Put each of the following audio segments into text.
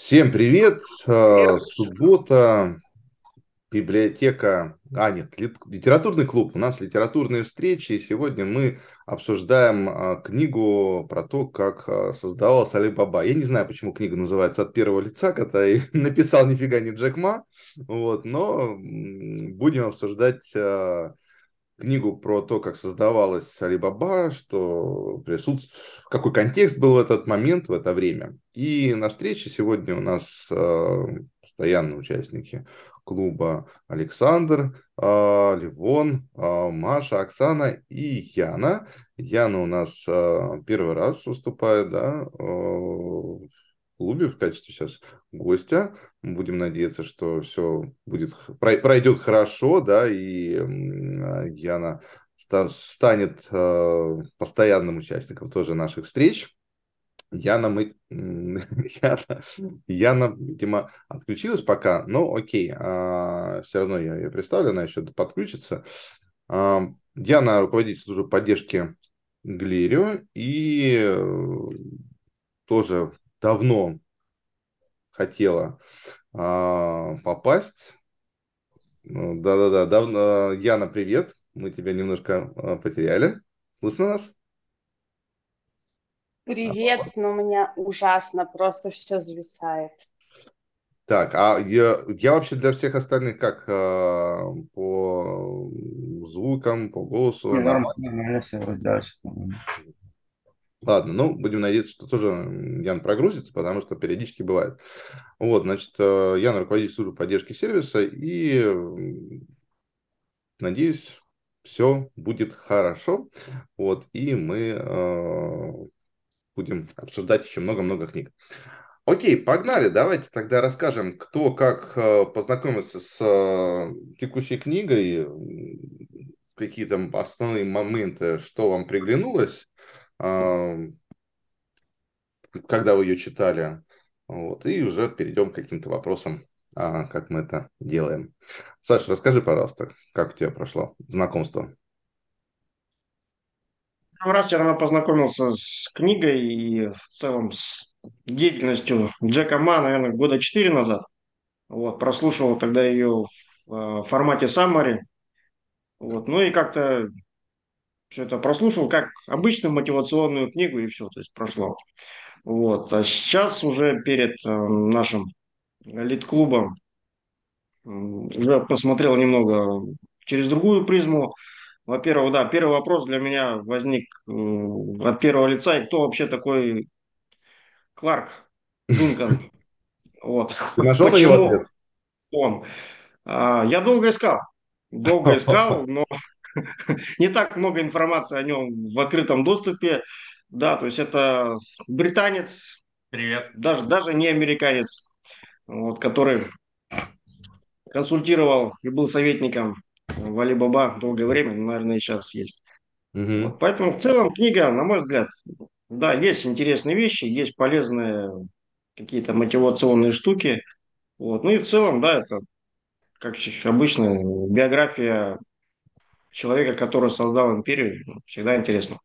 Всем привет! Э, Суббота, библиотека, а нет, литературный клуб. У нас литературные встречи, и сегодня мы обсуждаем э, книгу про то, как э, создавалась Али Баба. Я не знаю, почему книга называется «От первого лица», который написал нифига не Джек Ма, вот, но будем обсуждать книгу про то, как создавалась Алибаба, что присутствует, какой контекст был в этот момент, в это время. И на встрече сегодня у нас э, постоянные участники клуба Александр, э, Ливон, э, Маша, Оксана и Яна. Яна у нас э, первый раз выступает, да, э, клубе в качестве сейчас гостя. Будем надеяться, что все будет пройдет хорошо, да, и Яна станет э, постоянным участником тоже наших встреч. Яна, мы... Яна, Яна, видимо, отключилась пока, но окей, а, все равно я ее представлю, она еще подключится. А, Яна руководитель службы поддержки Глирио и э, тоже давно хотела а, попасть. Ну, да-да-да, давно. Яна, привет. Мы тебя немножко а, потеряли. Слышно нас? Привет, но у меня ужасно, просто все зависает. Так, а я, я вообще для всех остальных как а, по звукам, по голосу? Не, нормально, нормально все, да. Ладно, ну, будем надеяться, что тоже Ян прогрузится, потому что периодически бывает. Вот, значит, э, Ян руководитель службы поддержки сервиса, и надеюсь, все будет хорошо. Вот, и мы э, будем обсуждать еще много-много книг. Окей, погнали. Давайте тогда расскажем, кто как э, познакомился с э, текущей книгой, какие-то основные моменты, что вам приглянулось когда вы ее читали. Вот, и уже перейдем к каким-то вопросам, а, как мы это делаем. Саша, расскажи, пожалуйста, как у тебя прошло знакомство? Первый раз я, наверное, познакомился с книгой и в целом с деятельностью Джека Ма, наверное, года четыре назад. Вот, прослушивал тогда ее в э, формате summary. Вот, ну и как-то все это прослушал как обычную мотивационную книгу и все, то есть прошло. Вот. А сейчас уже перед э, нашим лид-клубом уже посмотрел немного через другую призму. Во-первых, да, первый вопрос для меня возник от первого лица, и кто вообще такой Кларк Дункан? Вот. Ты нашел Почему его ответ? Он. А, я долго искал. Долго искал, но не так много информации о нем в открытом доступе. Да, то есть это британец, Привет. Даже, даже не американец, вот, который консультировал и был советником в Алибаба долгое время, наверное, и сейчас есть. Угу. Вот, поэтому в целом книга, на мой взгляд, да, есть интересные вещи, есть полезные какие-то мотивационные штуки. Вот. Ну и в целом, да, это как обычно биография человека, который создал империю, всегда интересно.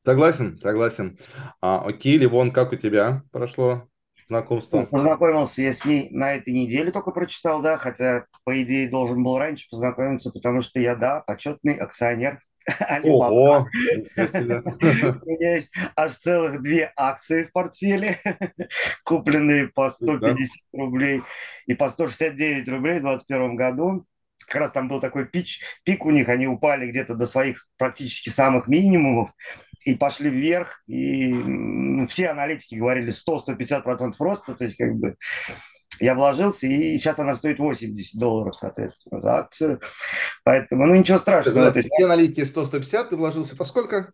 Согласен, согласен. А, окей, Ливон, как у тебя прошло знакомство? Ну, познакомился я с ней на этой неделе только прочитал, да, хотя, по идее, должен был раньше познакомиться, потому что я, да, почетный акционер Ого! У меня есть аж целых две акции в портфеле, купленные по 150 рублей и по 169 рублей в 2021 году как раз там был такой пич, пик у них, они упали где-то до своих практически самых минимумов и пошли вверх, и все аналитики говорили 100-150% роста, то есть как бы я вложился, и сейчас она стоит 80 долларов, соответственно, за акцию. Поэтому, ну, ничего страшного. Все есть... аналитики 100-150, ты вложился по сколько?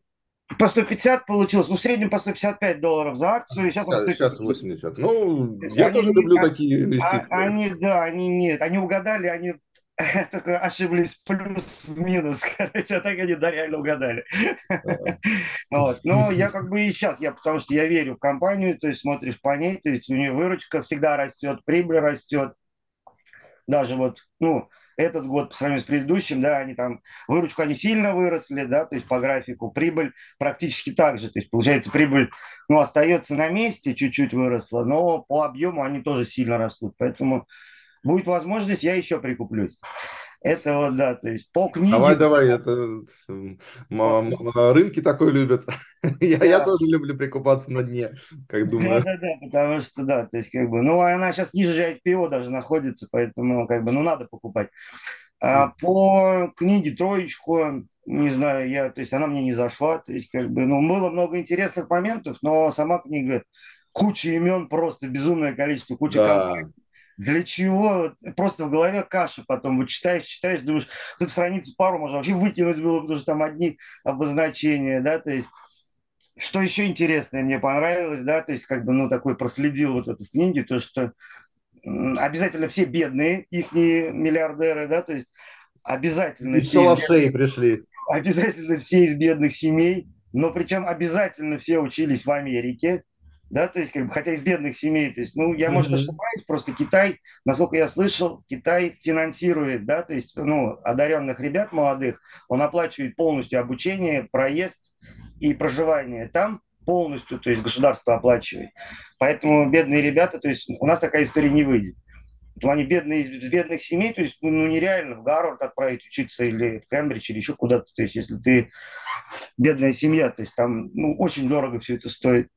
По 150 получилось, ну, в среднем по 155 долларов за акцию, и сейчас она стоит... Сейчас 80. Ну, я они, тоже люблю а, такие инвестиции. А, они, да, они нет, они угадали, они только ошиблись плюс в минус, короче, а так они да, реально угадали. вот. Но я как бы и сейчас, я, потому что я верю в компанию, то есть смотришь по ней, то есть у нее выручка всегда растет, прибыль растет. Даже вот, ну, этот год по сравнению с предыдущим, да, они там, выручку они сильно выросли, да, то есть по графику, прибыль практически так же, то есть получается прибыль, ну, остается на месте, чуть-чуть выросла, но по объему они тоже сильно растут, поэтому будет возможность, я еще прикуплюсь. Это вот, да, то есть по книге... Давай, давай, это рынки такой любят. я, да. я тоже люблю прикупаться на дне, как думаю. Да, да, да, потому что, да, то есть как бы, ну, она сейчас ниже IPO даже находится, поэтому как бы, ну, надо покупать. А по книге «Троечку», не знаю, я, то есть она мне не зашла, то есть как бы, ну, было много интересных моментов, но сама книга, куча имен, просто безумное количество, куча да. компаний для чего? Просто в голове каша потом. Вот читаешь, читаешь, думаешь, тут страницу пару можно вообще выкинуть было, потому что там одни обозначения, да, то есть что еще интересное мне понравилось, да, то есть как бы, ну, такой проследил вот это в книге, то, что обязательно все бедные, их миллиардеры, да, то есть обязательно... И шалашей пришли. Обязательно все из бедных семей, но причем обязательно все учились в Америке, да, то есть, как бы, хотя из бедных семей, то есть, ну, я, может, ошибаюсь, просто Китай, насколько я слышал, Китай финансирует, да, то есть, ну, одаренных ребят молодых, он оплачивает полностью обучение, проезд и проживание там полностью, то есть, государство оплачивает. Поэтому бедные ребята, то есть, у нас такая история не выйдет. В плане бедные из бедных семей, то есть, ну, ну, нереально в Гарвард отправить учиться или в Кембридж, или еще куда-то, то есть, если ты бедная семья, то есть, там, ну, очень дорого все это стоит.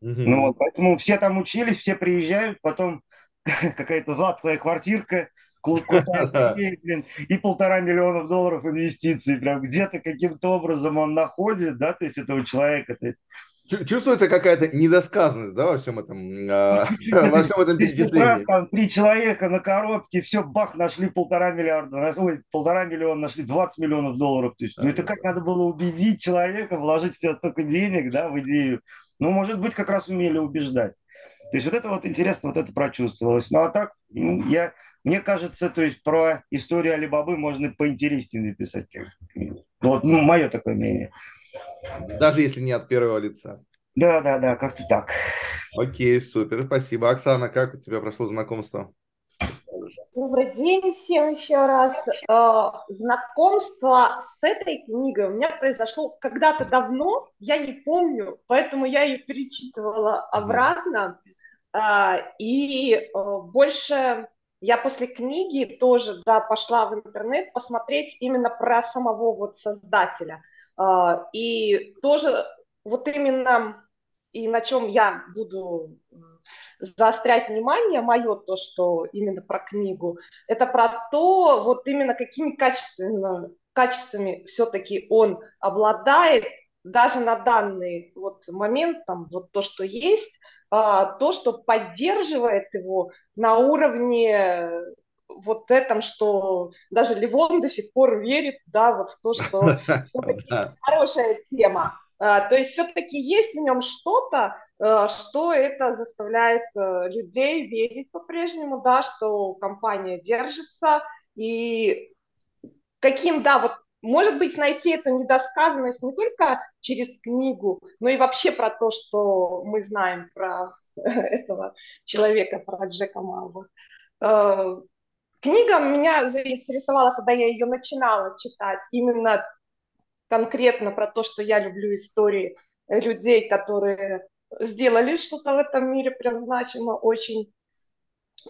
Угу. Ну, вот, поэтому все там учились, все приезжают, потом какая-то затхлая квартирка, блин, и полтора миллиона долларов инвестиций. Прям где-то каким-то образом он находит, да, то есть этого человека. То есть Чувствуется какая-то недосказанность, да, во всем этом, а, во всем этом перечислении. Там три человека на коробке, все, бах, нашли полтора миллиарда, ой, полтора миллиона, нашли 20 миллионов долларов. То есть, ну это как надо было убедить человека вложить в тебя столько денег, да, в идею. Ну, может быть, как раз умели убеждать. То есть вот это вот интересно, вот это прочувствовалось. Ну, а так, ну, я, мне кажется, то есть про историю Алибабы можно поинтереснее написать. Ну, вот, ну, мое такое мнение. Даже если не от первого лица. Да, да, да, как-то так. Окей, супер, спасибо. Оксана, как у тебя прошло знакомство? Добрый день всем еще раз. Э, знакомство с этой книгой у меня произошло когда-то давно, я не помню, поэтому я ее перечитывала обратно. Э, и э, больше я после книги тоже да, пошла в интернет посмотреть именно про самого вот создателя – и тоже вот именно и на чем я буду заострять внимание, мое то, что именно про книгу, это про то, вот именно какими качествами, качествами все-таки он обладает, даже на данный вот момент, там, вот то, что есть, а, то, что поддерживает его на уровне вот этом, что даже Ливон до сих пор верит, да, вот в то, что хорошая тема. А, то есть все-таки есть в нем что-то, э, что это заставляет э, людей верить по-прежнему, да, что компания держится, и каким, да, вот может быть, найти эту недосказанность не только через книгу, но и вообще про то, что мы знаем про этого человека, про Джека Малва. Э, Книга меня заинтересовала, когда я ее начинала читать, именно конкретно про то, что я люблю истории людей, которые сделали что-то в этом мире прям значимо очень.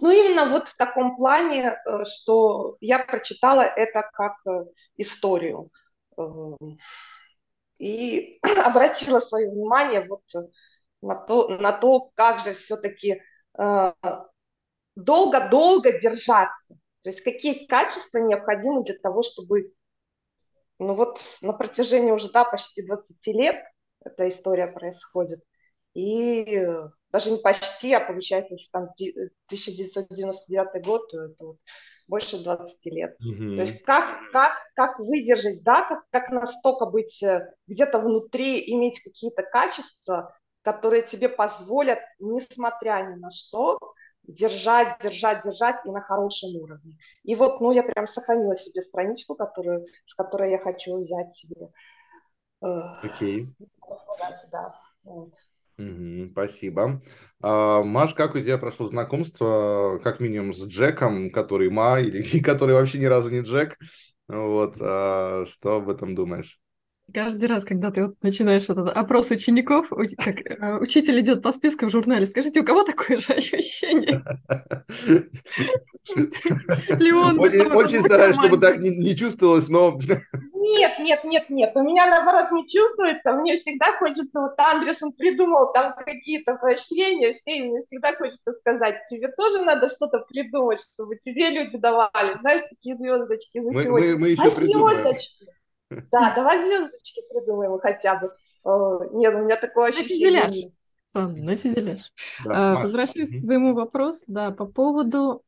Ну, именно вот в таком плане, э, что я прочитала это как э, историю. Эм, и обратила свое внимание вот на то, на то как же все-таки э, долго-долго держаться то есть какие качества необходимы для того, чтобы, ну вот на протяжении уже, да, почти 20 лет эта история происходит, и даже не почти, а получается, если там 1999 год, то это вот больше 20 лет. Mm-hmm. То есть как, как, как выдержать, да, как, как настолько быть э, где-то внутри, иметь какие-то качества, которые тебе позволят, несмотря ни на что, держать, держать, держать и на хорошем уровне. И вот, ну, я прям сохранила себе страничку, которую, с которой я хочу взять себе. Окей. Okay. Да, вот. Угу, спасибо. А, Маш, как у тебя прошло знакомство, как минимум, с Джеком, который Ма, или который вообще ни разу не Джек? Вот, а, что об этом думаешь? Каждый раз, когда ты вот начинаешь этот опрос учеников, как э, учитель идет по списку в журнале, скажите, у кого такое же ощущение? Леон, очень, стараюсь, чтобы так не, не чувствовалось, но... Нет, нет, нет, нет, у меня наоборот не чувствуется, мне всегда хочется, вот Андерсон придумал там какие-то поощрения, все, и мне всегда хочется сказать, тебе тоже надо что-то придумать, чтобы тебе люди давали, знаешь, такие звездочки за мы, сегодня. Мы, мы еще а придумаем. звездочки? Да, давай звездочки придумаем хотя бы. Нет, у меня такое ощущение. Сан, на фюзеляж. Да, а, Возвращаясь к твоему вопросу, да, по поводу...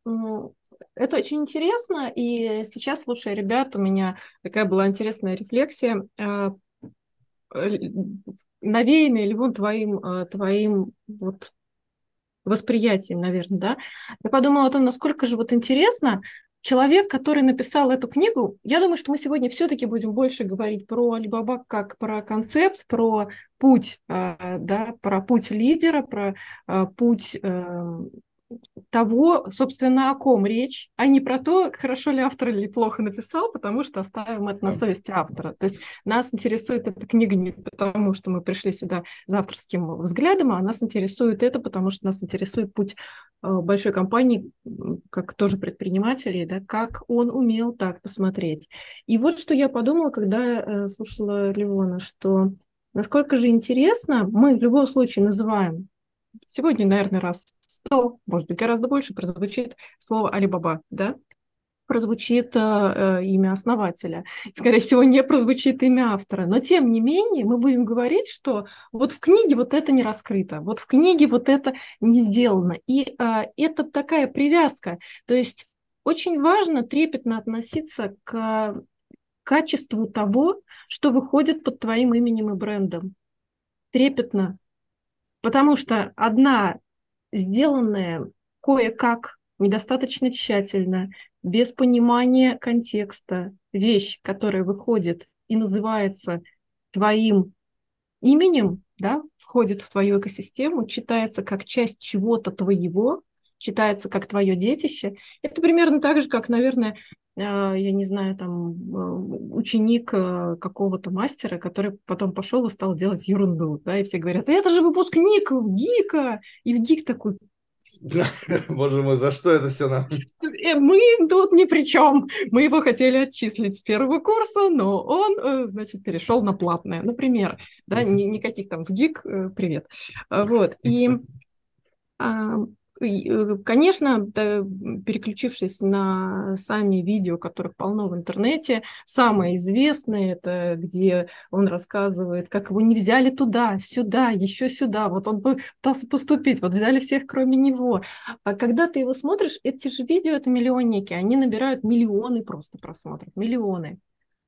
Это очень интересно, и сейчас, слушай, ребят, у меня такая была интересная рефлексия, а, навеянная ли вон твоим, а, твоим вот восприятием, наверное, да. Я подумала о том, насколько же вот интересно, человек, который написал эту книгу, я думаю, что мы сегодня все-таки будем больше говорить про Алибаба как про концепт, про путь, а, да, про путь лидера, про а, путь эм, того, собственно, о ком речь, а не про то, хорошо ли автор или плохо написал, потому что оставим это на совести автора. То есть нас интересует эта книга не потому, что мы пришли сюда за авторским взглядом, а нас интересует это, потому что нас интересует путь э, большой компании, как тоже предпринимателей, да, как он умел так посмотреть. И вот что я подумала, когда э, слушала Левона, что насколько же интересно, мы в любом случае называем сегодня, наверное, раз сто, может быть, гораздо больше прозвучит слово Алибаба, да? прозвучит э, э, имя основателя. Скорее всего, не прозвучит имя автора. Но, тем не менее, мы будем говорить, что вот в книге вот это не раскрыто, вот в книге вот это не сделано. И э, это такая привязка. То есть очень важно трепетно относиться к качеству того, что выходит под твоим именем и брендом. Трепетно, Потому что одна сделанная кое-как, недостаточно тщательно, без понимания контекста, вещь, которая выходит и называется твоим именем, да, входит в твою экосистему, читается как часть чего-то твоего, читается как твое детище. Это примерно так же, как, наверное, я не знаю, там, а, ученик а, какого-то мастера, который потом пошел и стал делать ерунду, да, и все говорят, это же выпускник ГИКа, и в ГИК такой, Боже мой, за что это все нам? Э, мы тут ни при чем. Мы его хотели отчислить с первого курса, но он, э, значит, перешел на платное, например. Да, никаких там в ГИК, э, привет. Вот. И конечно, переключившись на сами видео, которых полно в интернете, самое известное это где он рассказывает, как его не взяли туда, сюда, еще сюда, вот он пытался поступить, вот взяли всех, кроме него. А когда ты его смотришь, эти же видео, это миллионники, они набирают миллионы просто просмотров, миллионы.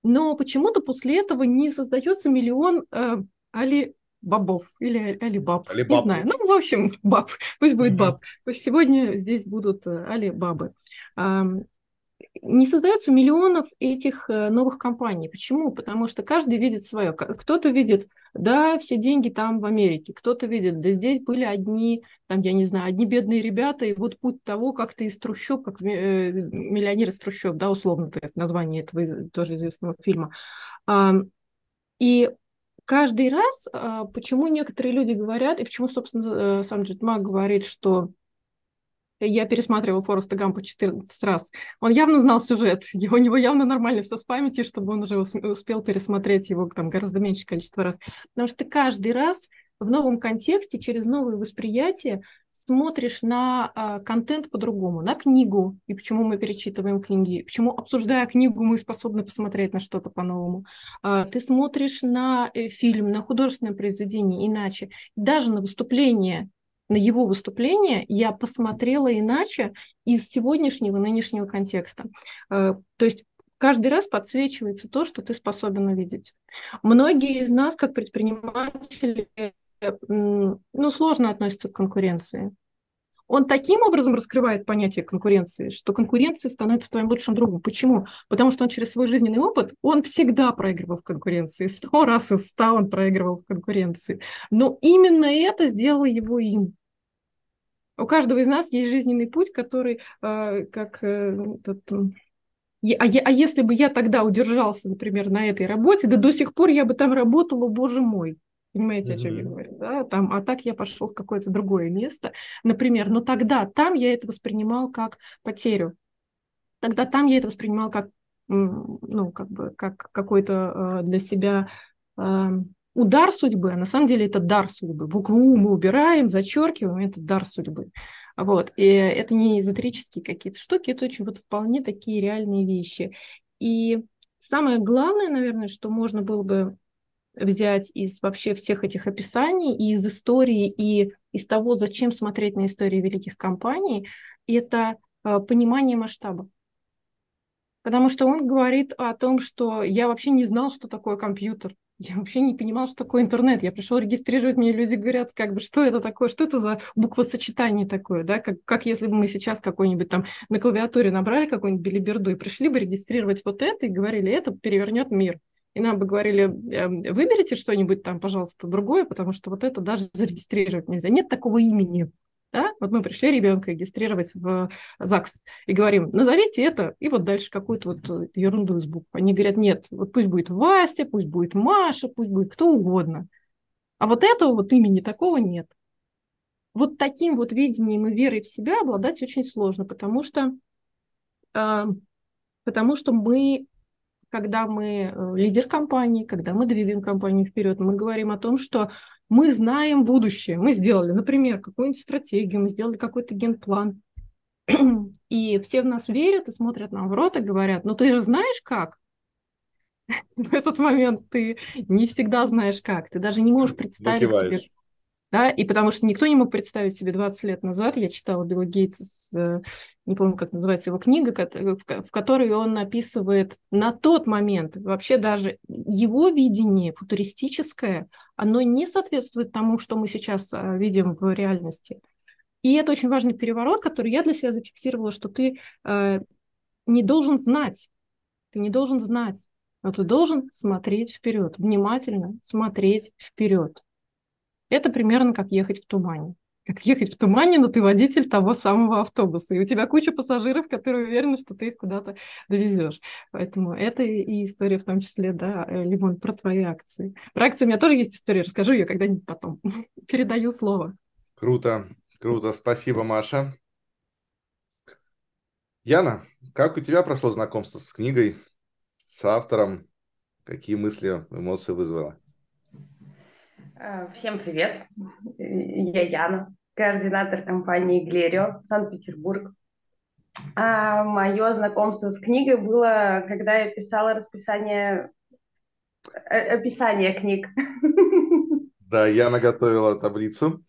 Но почему-то после этого не создается миллион э, али бобов или алибаб, Алибаб. не знаю. Ну, в общем, баб, пусть будет баб. Пусть сегодня здесь будут э, алибабы. Не создается миллионов этих э, новых компаний. Почему? Потому что каждый видит свое. Кто-то видит, да, все деньги там в Америке. Кто-то видит, да здесь были одни, там, я не знаю, одни бедные ребята, и вот путь того, как ты из трущоб, как э, миллионер из трущоб, да, условно, это название этого тоже известного фильма. И каждый раз, а, почему некоторые люди говорят, и почему, собственно, э, сам Джетмак говорит, что я пересматривал Фореста Гампа 14 раз. Он явно знал сюжет, у него явно нормально все с памяти, чтобы он уже успел пересмотреть его там гораздо меньшее количество раз. Потому что каждый раз в новом контексте, через новые восприятия смотришь на а, контент по-другому, на книгу, и почему мы перечитываем книги, почему, обсуждая книгу, мы способны посмотреть на что-то по-новому. А, ты смотришь на э, фильм, на художественное произведение иначе. Даже на выступление, на его выступление я посмотрела иначе из сегодняшнего, нынешнего контекста. А, то есть каждый раз подсвечивается то, что ты способен увидеть. Многие из нас, как предприниматели, ну, сложно относятся к конкуренции. Он таким образом раскрывает понятие конкуренции, что конкуренция становится твоим лучшим другом. Почему? Потому что он через свой жизненный опыт, он всегда проигрывал в конкуренции. Сто раз из ста он проигрывал в конкуренции. Но именно это сделало его им. У каждого из нас есть жизненный путь, который э, как э, этот, а, а если бы я тогда удержался, например, на этой работе, да до сих пор я бы там работала, боже мой. Понимаете, о чем я говорю? Да? Там, а так я пошел в какое-то другое место, например. Но тогда там я это воспринимал как потерю. Тогда там я это воспринимал как, ну, как бы, как какой-то э, для себя э, удар судьбы, а на самом деле это дар судьбы. Букву У мы убираем, зачеркиваем, это дар судьбы. Вот. И это не эзотерические какие-то штуки, это очень вот вполне такие реальные вещи. И самое главное, наверное, что можно было бы взять из вообще всех этих описаний, и из истории, и из того, зачем смотреть на истории великих компаний, это э, понимание масштаба. Потому что он говорит о том, что я вообще не знал, что такое компьютер. Я вообще не понимал, что такое интернет. Я пришел регистрировать, мне люди говорят, как бы, что это такое, что это за буквосочетание такое, да, как, как если бы мы сейчас какой-нибудь там на клавиатуре набрали какую-нибудь билиберду и пришли бы регистрировать вот это и говорили, это перевернет мир. И нам бы говорили, «Эм, выберите что-нибудь там, пожалуйста, другое, потому что вот это даже зарегистрировать нельзя. Нет такого имени. Да? Вот мы пришли ребенка регистрировать в ЗАГС и говорим, назовите это, и вот дальше какую-то вот э, ерунду из букв. Они говорят, нет, вот пусть будет Вася, пусть будет Маша, пусть будет кто угодно. А вот этого вот имени такого нет. Вот таким вот видением и верой в себя обладать очень сложно, потому что, э, потому что мы, когда мы э, лидер компании, когда мы двигаем компанию вперед, мы говорим о том, что мы знаем будущее. Мы сделали, например, какую-нибудь стратегию, мы сделали какой-то генплан. И все в нас верят и смотрят нам в рот и говорят, ну ты же знаешь как? В этот момент ты не всегда знаешь как. Ты даже не можешь представить себе, да, и потому что никто не мог представить себе 20 лет назад, я читала Билла Гейтса, не помню, как называется его книга, в которой он описывает на тот момент, вообще даже его видение футуристическое, оно не соответствует тому, что мы сейчас а, видим в реальности. И это очень важный переворот, который я для себя зафиксировала, что ты э, не должен знать, ты не должен знать, но ты должен смотреть вперед, внимательно смотреть вперед. Это примерно как ехать в тумане. Как ехать в тумане, но ты водитель того самого автобуса, и у тебя куча пассажиров, которые уверены, что ты их куда-то довезешь. Поэтому это и история в том числе, да, э, Ливон, про твои акции. Про акции у меня тоже есть история, расскажу ее когда-нибудь потом. Передаю слово. Круто, круто, спасибо, Маша. Яна, как у тебя прошло знакомство с книгой, с автором? Какие мысли, эмоции вызвало? Э, всем привет, я Яна, координатор компании Глерио, Санкт-Петербург. А мое знакомство с книгой было, когда я писала расписание, э, описание книг. Да, я наготовила таблицу.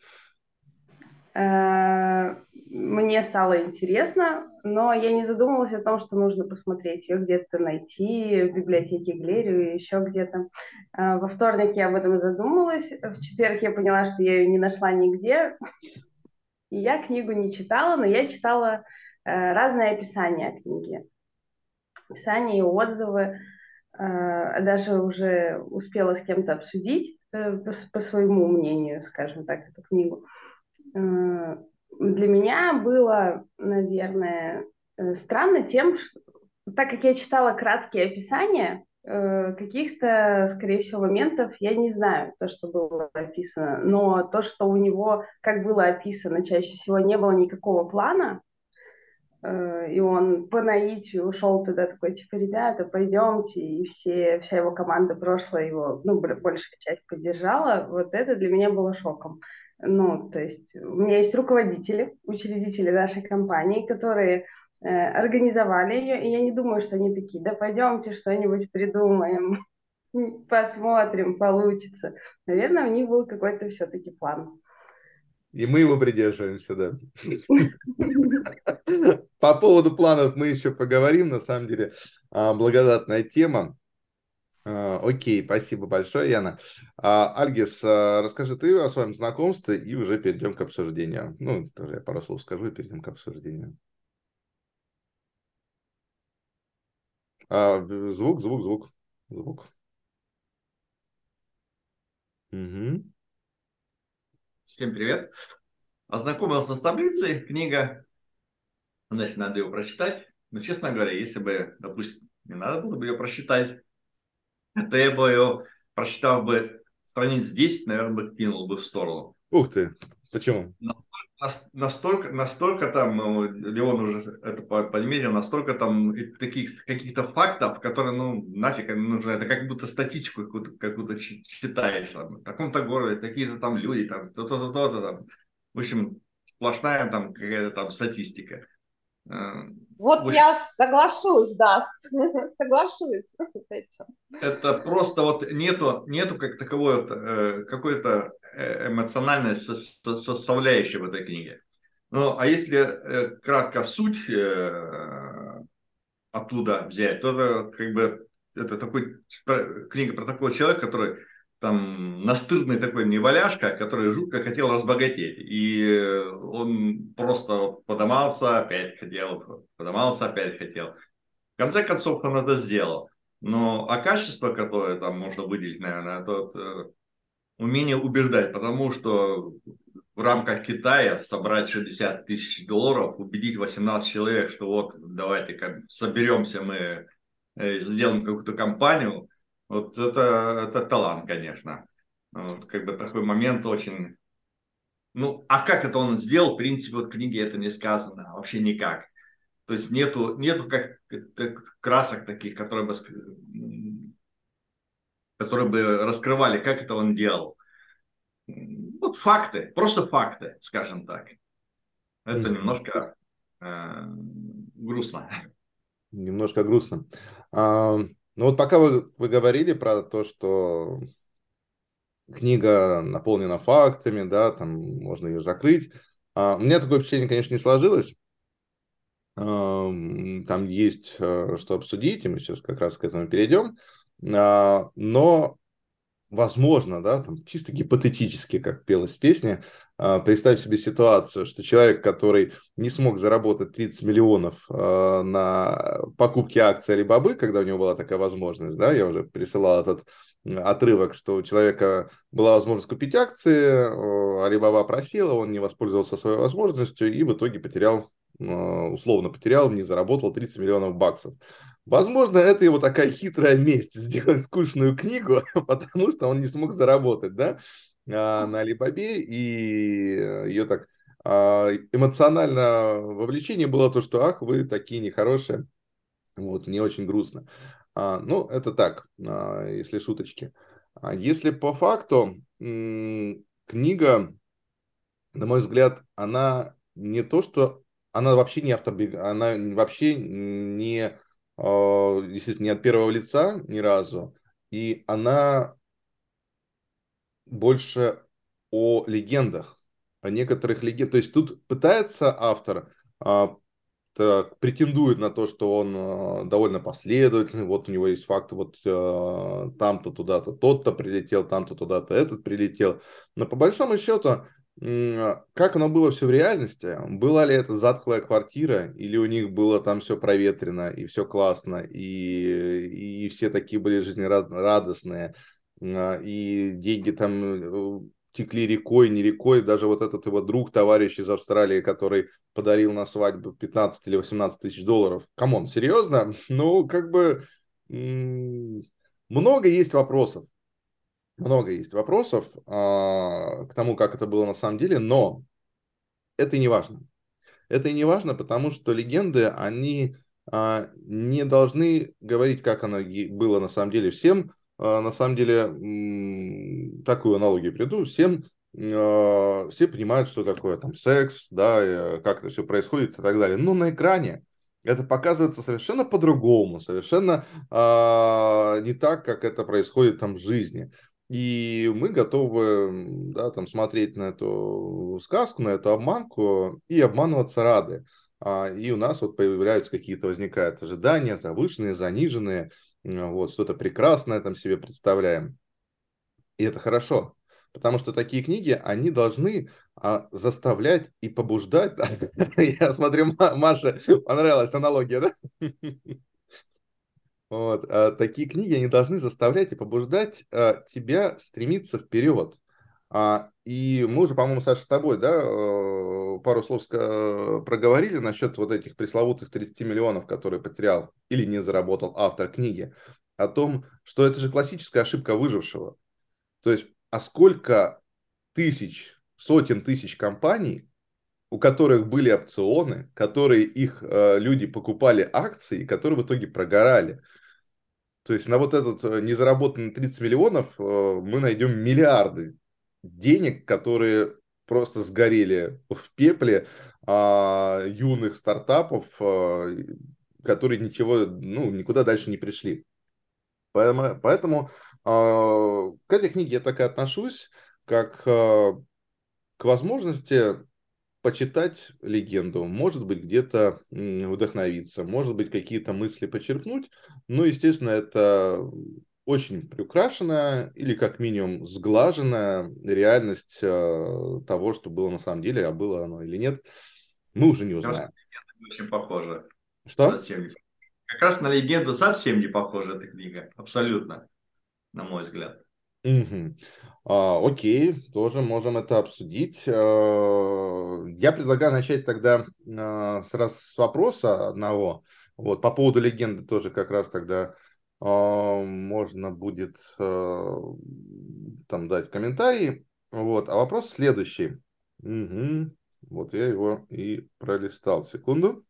Э, мне стало интересно, но я не задумывалась о том, что нужно посмотреть ее где-то найти в библиотеке Глерию и еще где-то. А, во вторник я об этом задумалась, в четверг я поняла, что я ее не нашла нигде, и я книгу не читала, но я читала э, разные описания книги, описания и отзывы, э, даже уже успела с кем-то обсудить э, по своему мнению, скажем так, эту книгу для меня было, наверное, э, странно тем, что, так как я читала краткие описания, э, каких-то, скорее всего, моментов я не знаю, то, что было описано, но то, что у него, как было описано, чаще всего не было никакого плана, э, и он по наитию ушел туда такой, типа, ребята, пойдемте, и все, вся его команда прошлая его, ну, большая часть поддержала, вот это для меня было шоком. Ну, то есть у меня есть руководители, учредители нашей компании, которые э, организовали ее, и я не думаю, что они такие, да пойдемте что-нибудь придумаем, посмотрим, получится. Наверное, у них был какой-то все-таки план. И мы его придерживаемся, да. По поводу планов мы еще поговорим, на самом деле, а, благодатная тема. А, окей, спасибо большое, Яна. А, Альгис, а, расскажи ты о своем знакомстве и уже перейдем к обсуждению. Ну, тоже я пару слов скажу и перейдем к обсуждению. Звук, звук, звук, звук. Угу. Всем привет. Ознакомился с таблицей, книга. Значит, надо ее прочитать. Но, честно говоря, если бы, допустим, не надо было бы ее прочитать, то я бы ее прочитал бы страниц 10, наверное, бы кинул бы в сторону. Ух ты, почему? Настолько, настолько там, ну, Леон уже это подметил, настолько там таких каких-то фактов, которые, ну, нафиг нужно, это как будто статистику какую-то, какую-то читаешь, там, в таком-то городе, такие-то там люди, там, то-то, то-то, там. В общем, сплошная там какая-то там статистика. Э, вот я соглашусь, да, соглашусь с этим. Это просто вот нету, нету как таковой э, какой-то э, эмоциональной составляющей в этой книге. Ну, а если э, кратко суть э, оттуда взять, то это как бы это такой книга про такого человека, который там настырный такой неваляшка, который жутко хотел разбогатеть. И он просто подымался, опять хотел, подымался, опять хотел. В конце концов он это сделал. Но а качество, которое там можно выделить, наверное, это э, умение убеждать, потому что в рамках Китая собрать 60 тысяч долларов, убедить 18 человек, что вот давайте как соберемся мы, э, сделаем какую-то компанию, вот это, это талант, конечно. Вот, как бы такой момент очень... Ну, а как это он сделал, в принципе, вот в книге это не сказано, вообще никак. То есть нету, нету как красок таких, которые бы, которые бы раскрывали, как это он делал. Вот факты, просто факты, скажем так. Это mm-hmm. немножко э, грустно. Немножко грустно. А, ну вот пока вы, вы говорили про то, что книга наполнена фактами, да, там можно ее закрыть. А, у меня такое впечатление, конечно, не сложилось. Там есть а, что обсудить, и мы сейчас как раз к этому перейдем. А, но возможно, да, там чисто гипотетически, как пелась а, представь себе ситуацию, что человек, который не смог заработать 30 миллионов а, на покупке акций Алибабы, когда у него была такая возможность, да, я уже присылал этот отрывок, что у человека была возможность купить акции, Алибаба просила, он не воспользовался своей возможностью и в итоге потерял, а, условно потерял, не заработал 30 миллионов баксов. Возможно, это его такая хитрая месть, сделать скучную книгу, потому что он не смог заработать, да, а, на Алибабе, и ее так а, эмоционально вовлечение было то, что, ах, вы такие нехорошие, вот, мне очень грустно. А, ну, это так, если шуточки. Если по факту, книга, на мой взгляд, она не то, что она вообще не автобиография, она вообще не а, естественно, не от первого лица ни разу, и она больше о легендах, о некоторых легендах. То есть тут пытается автор а, так, претендует на то, что он а, довольно последовательный, вот у него есть факт, вот а, там-то туда-то тот-то прилетел, там-то туда-то этот прилетел. Но по большому счету как оно было все в реальности? Была ли это затхлая квартира, или у них было там все проветрено и все классно, и, и все такие были жизнерадостные, и деньги там э, текли рекой, не рекой, даже вот этот его друг, товарищ из Австралии, который подарил на свадьбу 15 или 18 тысяч долларов. Come on, серьезно? Ну, как бы много есть вопросов много есть вопросов а, к тому, как это было на самом деле, но это не важно. Это не важно, потому что легенды, они а, не должны говорить, как оно было на самом деле всем. А, на самом деле, такую аналогию приду, всем а, все понимают, что такое там секс, да, э, как это все происходит и так далее. Но на экране это показывается совершенно по-другому, совершенно э, не так, как это происходит там в жизни. И мы готовы да, там, смотреть на эту сказку, на эту обманку и обманываться рады. А, и у нас вот появляются какие-то, возникают ожидания, завышенные, заниженные. вот, что-то прекрасное там себе представляем. И это хорошо, потому что такие книги, они должны а, заставлять и побуждать. Я смотрю, Маше понравилась аналогия, да? Вот, а, такие книги, они должны заставлять и побуждать а, тебя стремиться вперед. А, и мы уже, по-моему, Саша, с тобой, да, э, пару слов проговорили насчет вот этих пресловутых 30 миллионов, которые потерял или не заработал автор книги, о том, что это же классическая ошибка выжившего. То есть, а сколько тысяч, сотен тысяч компаний, у которых были опционы, которые их э, люди покупали акции, которые в итоге прогорали. То есть на вот этот э, незаработанный 30 миллионов э, мы найдем миллиарды денег, которые просто сгорели в пепле а, юных стартапов, а, которые ничего, ну, никуда дальше не пришли. Поэтому, поэтому а, к этой книге я так и отношусь, как а, к возможности почитать легенду, может быть, где-то вдохновиться, может быть, какие-то мысли почерпнуть. Но, естественно, это очень приукрашенная или как минимум сглаженная реальность э, того, что было на самом деле, а было оно или нет, мы уже не узнаем. Очень похоже. Что? Совсем не Как раз на легенду совсем не похожа эта книга. Абсолютно, на мой взгляд. Угу. А, окей, тоже можем это обсудить. А, я предлагаю начать тогда а, сразу с вопроса одного. Вот, по поводу легенды тоже как раз тогда можно будет а, там дать комментарии. Вот. А вопрос следующий. Угу. Вот я его и пролистал. Секунду.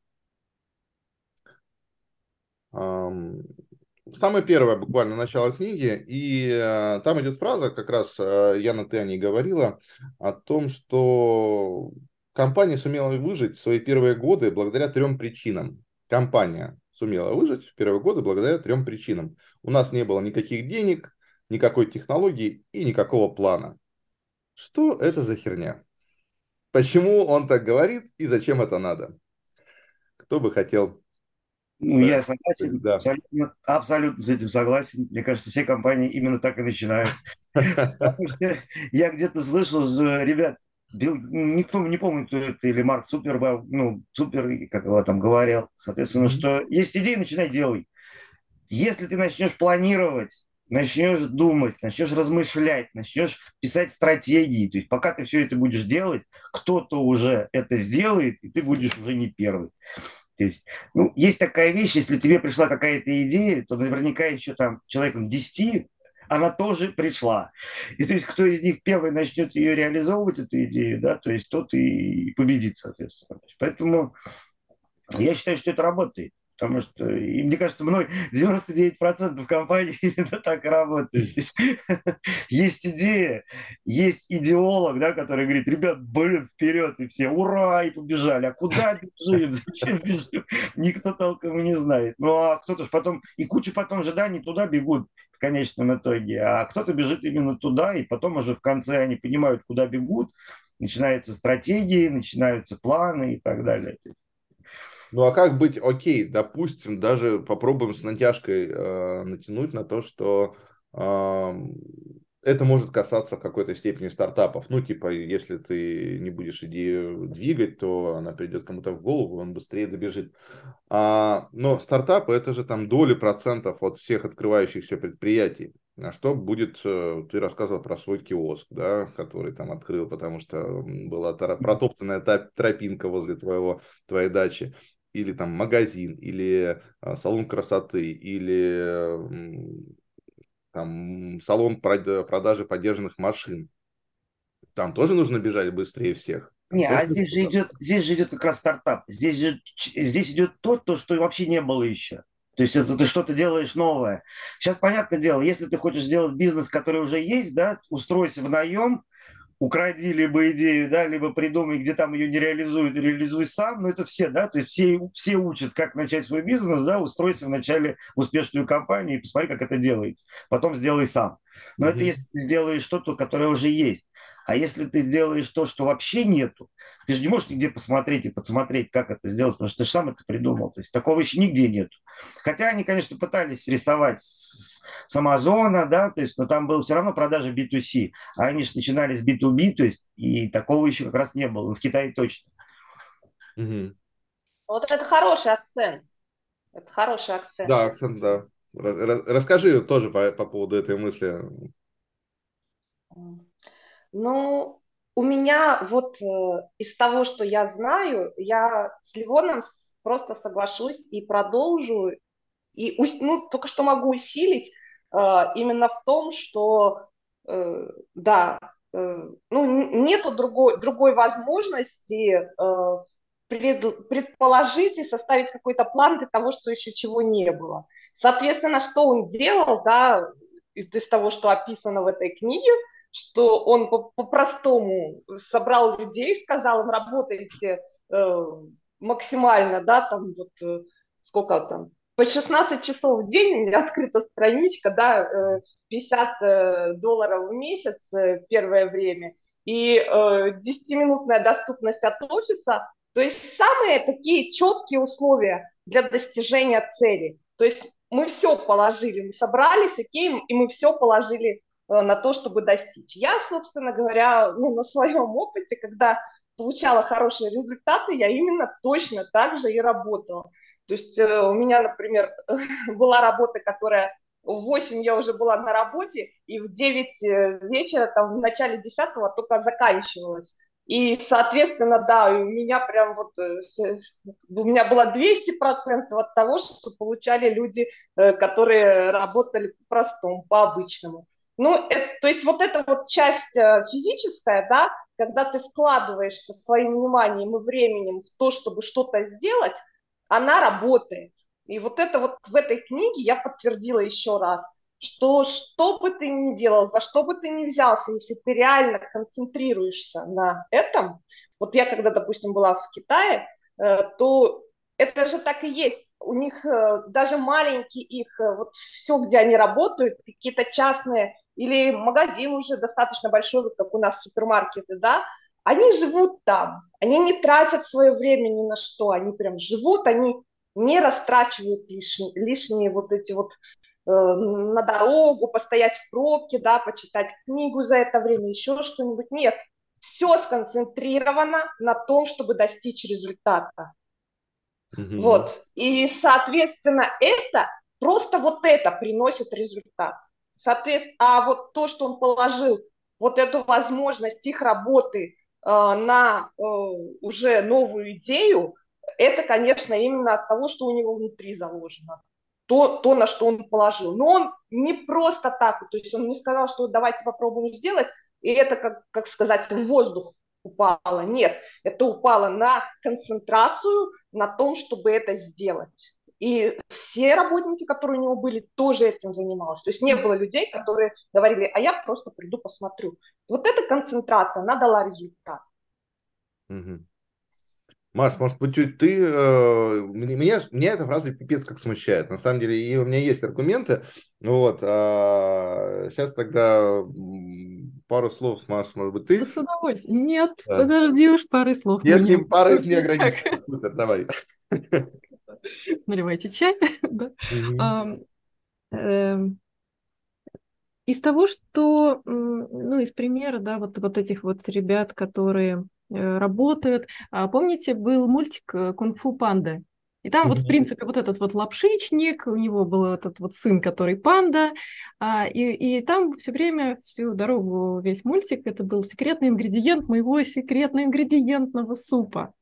Самое первое, буквально начало книги, и э, там идет фраза, как раз э, Яна, ней говорила, о том, что компания сумела выжить в свои первые годы благодаря трем причинам. Компания сумела выжить в первые годы благодаря трем причинам. У нас не было никаких денег, никакой технологии и никакого плана. Что это за херня? Почему он так говорит и зачем это надо? Кто бы хотел ну, да. я согласен, да. абсолютно, абсолютно с этим согласен. Мне кажется, все компании именно так и начинают. Я где-то слышал, ребят, Билл, никто не помнит, кто это, или Марк Супер, ну, Супер, как его там говорил, соответственно, mm-hmm. что есть идея, начинай делай. Если ты начнешь планировать, начнешь думать, начнешь размышлять, начнешь писать стратегии, то есть пока ты все это будешь делать, кто-то уже это сделает, и ты будешь уже не первый. То есть, ну, есть такая вещь, если тебе пришла какая-то идея, то наверняка еще там человеком 10 она тоже пришла. И то есть, кто из них первый начнет ее реализовывать, эту идею, да, то есть тот и победит, соответственно. Поэтому я считаю, что это работает. Потому что, и мне кажется, мной 99% компаний именно так и работают. Есть идея, есть идеолог, да, который говорит, ребят, блин, вперед, и все, ура, и побежали. А куда бежим, зачем бежим? Никто толком не знает. Ну, а кто-то же потом, и куча потом же, да, не туда бегут в конечном итоге, а кто-то бежит именно туда, и потом уже в конце они понимают, куда бегут, начинаются стратегии, начинаются планы и так далее. Ну а как быть, окей, допустим, даже попробуем с натяжкой э, натянуть на то, что э, это может касаться в какой-то степени стартапов. Ну, типа, если ты не будешь идею двигать, то она придет кому-то в голову, он быстрее добежит. А, но стартапы это же там доли процентов от всех открывающихся предприятий. А что будет, э, ты рассказывал про свой киоск, да, который там открыл, потому что была протоптанная тропинка возле твоего, твоей дачи или там магазин, или а, салон красоты, или там салон продажи поддержанных машин. Там тоже нужно бежать быстрее всех. Не, а здесь же идет, здесь же идет как раз стартап. Здесь же здесь идет то, то, что вообще не было еще. То есть это ты что-то делаешь новое. Сейчас понятное дело, если ты хочешь сделать бизнес, который уже есть, да, устройся в наем, укради либо идею, да, либо придумай, где там ее не реализуют, реализуй сам, но это все, да, то есть все, все учат, как начать свой бизнес, да, устройся вначале в успешную компанию и посмотри, как это делается, потом сделай сам. Но mm-hmm. это если ты сделаешь что-то, которое уже есть. А если ты делаешь то, что вообще нету, ты же не можешь нигде посмотреть и подсмотреть, как это сделать, потому что ты же сам это придумал. То есть такого еще нигде нету. Хотя они, конечно, пытались рисовать с, с Амазона, да, то есть, но там было все равно продажи B2C, а они же начинали с B2B, то есть, и такого еще как раз не было. В Китае точно. Угу. Вот это хороший акцент. Это хороший акцент. Да, акцент, да. Расскажи тоже по, по поводу этой мысли. Ну, у меня вот э, из того, что я знаю, я с Ливоном просто соглашусь и продолжу. И ну, только что могу усилить э, именно в том, что э, да, э, ну, нету другой, другой возможности э, пред, предположить и составить какой-то план для того, что еще чего не было. Соответственно, что он делал, да, из, из того, что описано в этой книге, что он по-простому собрал людей, сказал им, работайте э, максимально, да, там вот э, сколько там, по 16 часов в день у меня открыта страничка, да, э, 50 э, долларов в месяц э, первое время, и э, 10-минутная доступность от офиса, то есть самые такие четкие условия для достижения цели. То есть мы все положили, мы собрались, окей, и мы все положили э, на то, чтобы достичь. Я, собственно говоря, ну, на своем опыте, когда получала хорошие результаты, я именно точно так же и работала. То есть э, у меня, например, была работа, которая в 8 я уже была на работе, и в 9 э, вечера, там, в начале 10 только заканчивалась. И, соответственно, да, у меня прям вот, э, у меня было 200% от того, что получали люди, э, которые работали по-простому, по-обычному. Ну, это, то есть вот эта вот часть э, физическая, да, когда ты вкладываешься своим вниманием и временем в то, чтобы что-то сделать, она работает. И вот это вот в этой книге я подтвердила еще раз – что что бы ты ни делал, за что бы ты ни взялся, если ты реально концентрируешься на этом, вот я когда, допустим, была в Китае, э, то это же так и есть. У них э, даже маленькие их, вот все, где они работают, какие-то частные, или магазин уже достаточно большой, как у нас супермаркеты, да, они живут там, они не тратят свое время ни на что, они прям живут, они не растрачивают лишние, лишние вот эти вот Э, на дорогу, постоять в пробке, да, почитать книгу за это время, еще что-нибудь. Нет, все сконцентрировано на том, чтобы достичь результата. Mm-hmm. Вот. И, соответственно, это, просто вот это приносит результат. Соответственно, а вот то, что он положил, вот эту возможность их работы э, на э, уже новую идею, это, конечно, именно от того, что у него внутри заложено то, то, на что он положил. Но он не просто так, то есть он не сказал, что давайте попробуем сделать, и это, как, как сказать, в воздух упало. Нет, это упало на концентрацию, на том, чтобы это сделать. И все работники, которые у него были, тоже этим занимались. То есть не было людей, которые говорили, а я просто приду посмотрю. Вот эта концентрация, она дала результат. Угу. Маш, может быть, ты... Э, меня, меня эта фраза пипец как смущает. На самом деле, и у меня есть аргументы. Вот. А, сейчас тогда пару слов, Маш, может быть, ты? С удовольствием. Нет, да. подожди уж пары слов. Нет, не пары не ограничено. Супер, давай. Наливайте чай. Эм, из того, что, ну, из примера, да, вот, вот этих вот ребят, которые Э, работают. А помните, был мультик э, «Кунг-фу панда»? И там вот, в принципе, вот этот вот лапшичник, у него был этот вот сын, который панда, а, и, и там все время, всю дорогу, весь мультик, это был секретный ингредиент моего секретно-ингредиентного супа.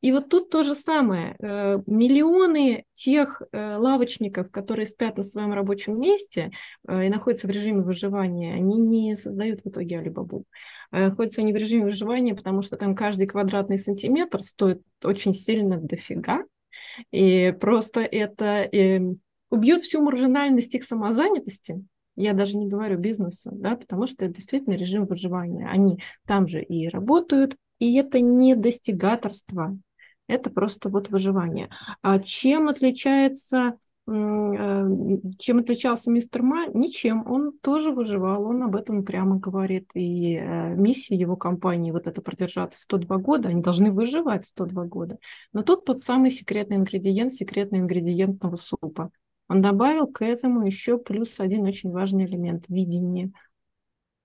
И вот тут то же самое. Э, миллионы тех лавочников, которые спят на своем рабочем месте и находятся в режиме выживания, они не создают в итоге Алибабу. Находятся они в режиме выживания, потому что там каждый квадратный сантиметр стоит очень сильно дофига. И просто это э, убьет всю маржинальность их самозанятости, я даже не говорю бизнеса, да, потому что это действительно режим выживания. Они там же и работают, и это не достигаторство, это просто вот выживание. А чем отличается чем отличался мистер Ма? Ничем. Он тоже выживал, он об этом прямо говорит. И э, миссия его компании вот это продержаться 102 года, они должны выживать 102 года. Но тут тот самый секретный ингредиент, секретный ингредиентного супа. Он добавил к этому еще плюс один очень важный элемент – видение.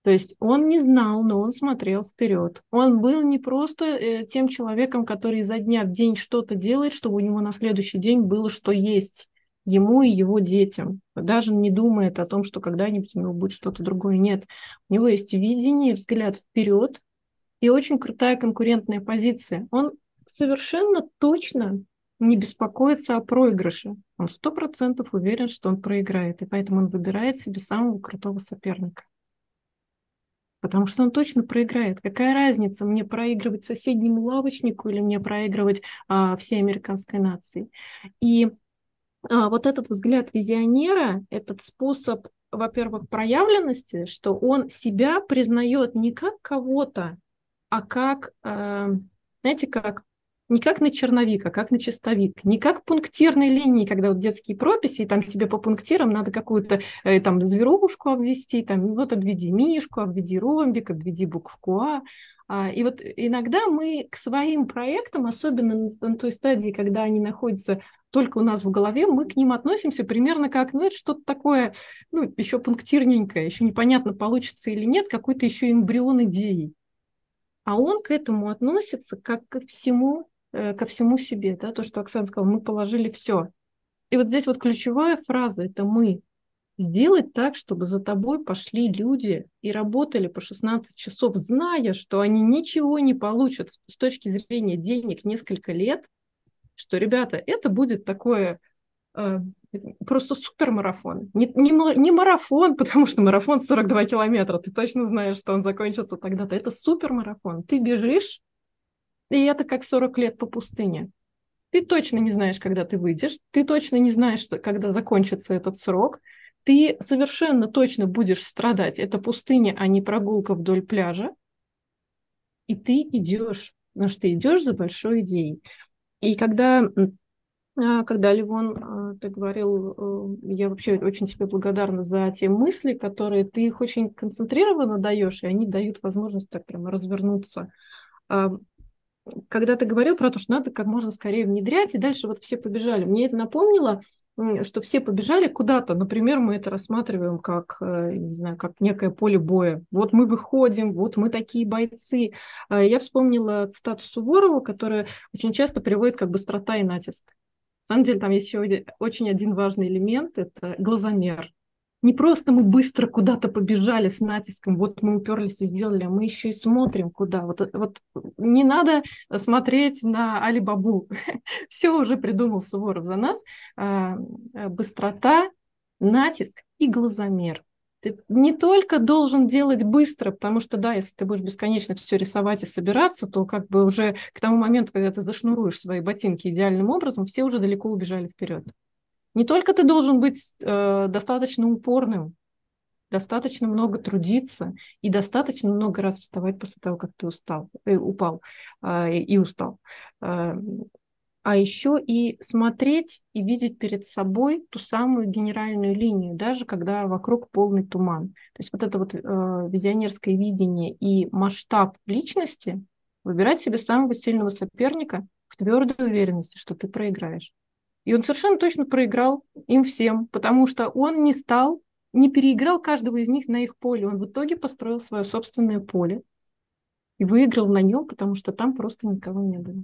То есть он не знал, но он смотрел вперед. Он был не просто э, тем человеком, который изо дня в день что-то делает, чтобы у него на следующий день было что есть ему и его детям. Даже не думает о том, что когда-нибудь у него будет что-то другое. Нет. У него есть видение, взгляд вперед и очень крутая конкурентная позиция. Он совершенно точно не беспокоится о проигрыше. Он сто процентов уверен, что он проиграет, и поэтому он выбирает себе самого крутого соперника. Потому что он точно проиграет. Какая разница, мне проигрывать соседнему лавочнику или мне проигрывать а, всей американской нации? И вот этот взгляд визионера, этот способ, во-первых, проявленности, что он себя признает не как кого-то, а как, э, знаете, как не как на черновик, а как на чистовик, не как пунктирной линии, когда вот детские прописи, и там тебе по пунктирам надо какую-то э, там зверушку обвести, там вот обведи мишку, обведи ромбик, обведи букву А. А, и вот иногда мы к своим проектам, особенно на той стадии, когда они находятся только у нас в голове, мы к ним относимся примерно как, ну, это что-то такое, ну, еще пунктирненькое, еще непонятно, получится или нет, какой-то еще эмбрион идеи. А он к этому относится как ко всему, э, ко всему себе, да, то, что Оксана сказала, мы положили все. И вот здесь вот ключевая фраза – это «мы». Сделать так, чтобы за тобой пошли люди и работали по 16 часов, зная, что они ничего не получат с точки зрения денег несколько лет – что, ребята, это будет такое э, просто супермарафон. Не, не, не марафон, потому что марафон 42 километра, ты точно знаешь, что он закончится тогда-то. Это супермарафон. Ты бежишь, и это как 40 лет по пустыне. Ты точно не знаешь, когда ты выйдешь, ты точно не знаешь, когда закончится этот срок, ты совершенно точно будешь страдать. Это пустыня, а не прогулка вдоль пляжа. И ты идешь, потому что ты идешь за большой идеей. И когда, а, когда Ливон, а, ты говорил, э, я вообще очень тебе благодарна за те мысли, которые ты их очень концентрированно даешь, и они дают возможность так прямо развернуться. А, когда ты говорил про то, что надо как можно скорее внедрять, и дальше вот все побежали. Мне это напомнило, что все побежали куда-то. Например, мы это рассматриваем как, э, не знаю, как некое поле боя. Вот мы выходим, вот мы такие бойцы. А я вспомнила цитату Суворова, которая очень часто приводит как быстрота и натиск. На самом деле там есть еще очень один важный элемент – это глазомер не просто мы быстро куда-то побежали с натиском, вот мы уперлись и сделали, а мы еще и смотрим куда. Вот, вот не надо смотреть на Алибабу. Все уже придумал Суворов за нас. А, быстрота, натиск и глазомер. Ты не только должен делать быстро, потому что, да, если ты будешь бесконечно все рисовать и собираться, то как бы уже к тому моменту, когда ты зашнуруешь свои ботинки идеальным образом, все уже далеко убежали вперед. Не только ты должен быть э, достаточно упорным, достаточно много трудиться и достаточно много раз вставать после того, как ты устал, э, упал э, и устал. Э, а еще и смотреть и видеть перед собой ту самую генеральную линию, даже когда вокруг полный туман. То есть вот это вот э, визионерское видение и масштаб личности, выбирать себе самого сильного соперника в твердой уверенности, что ты проиграешь. И он совершенно точно проиграл им всем, потому что он не стал, не переиграл каждого из них на их поле. Он в итоге построил свое собственное поле и выиграл на нем, потому что там просто никого не было.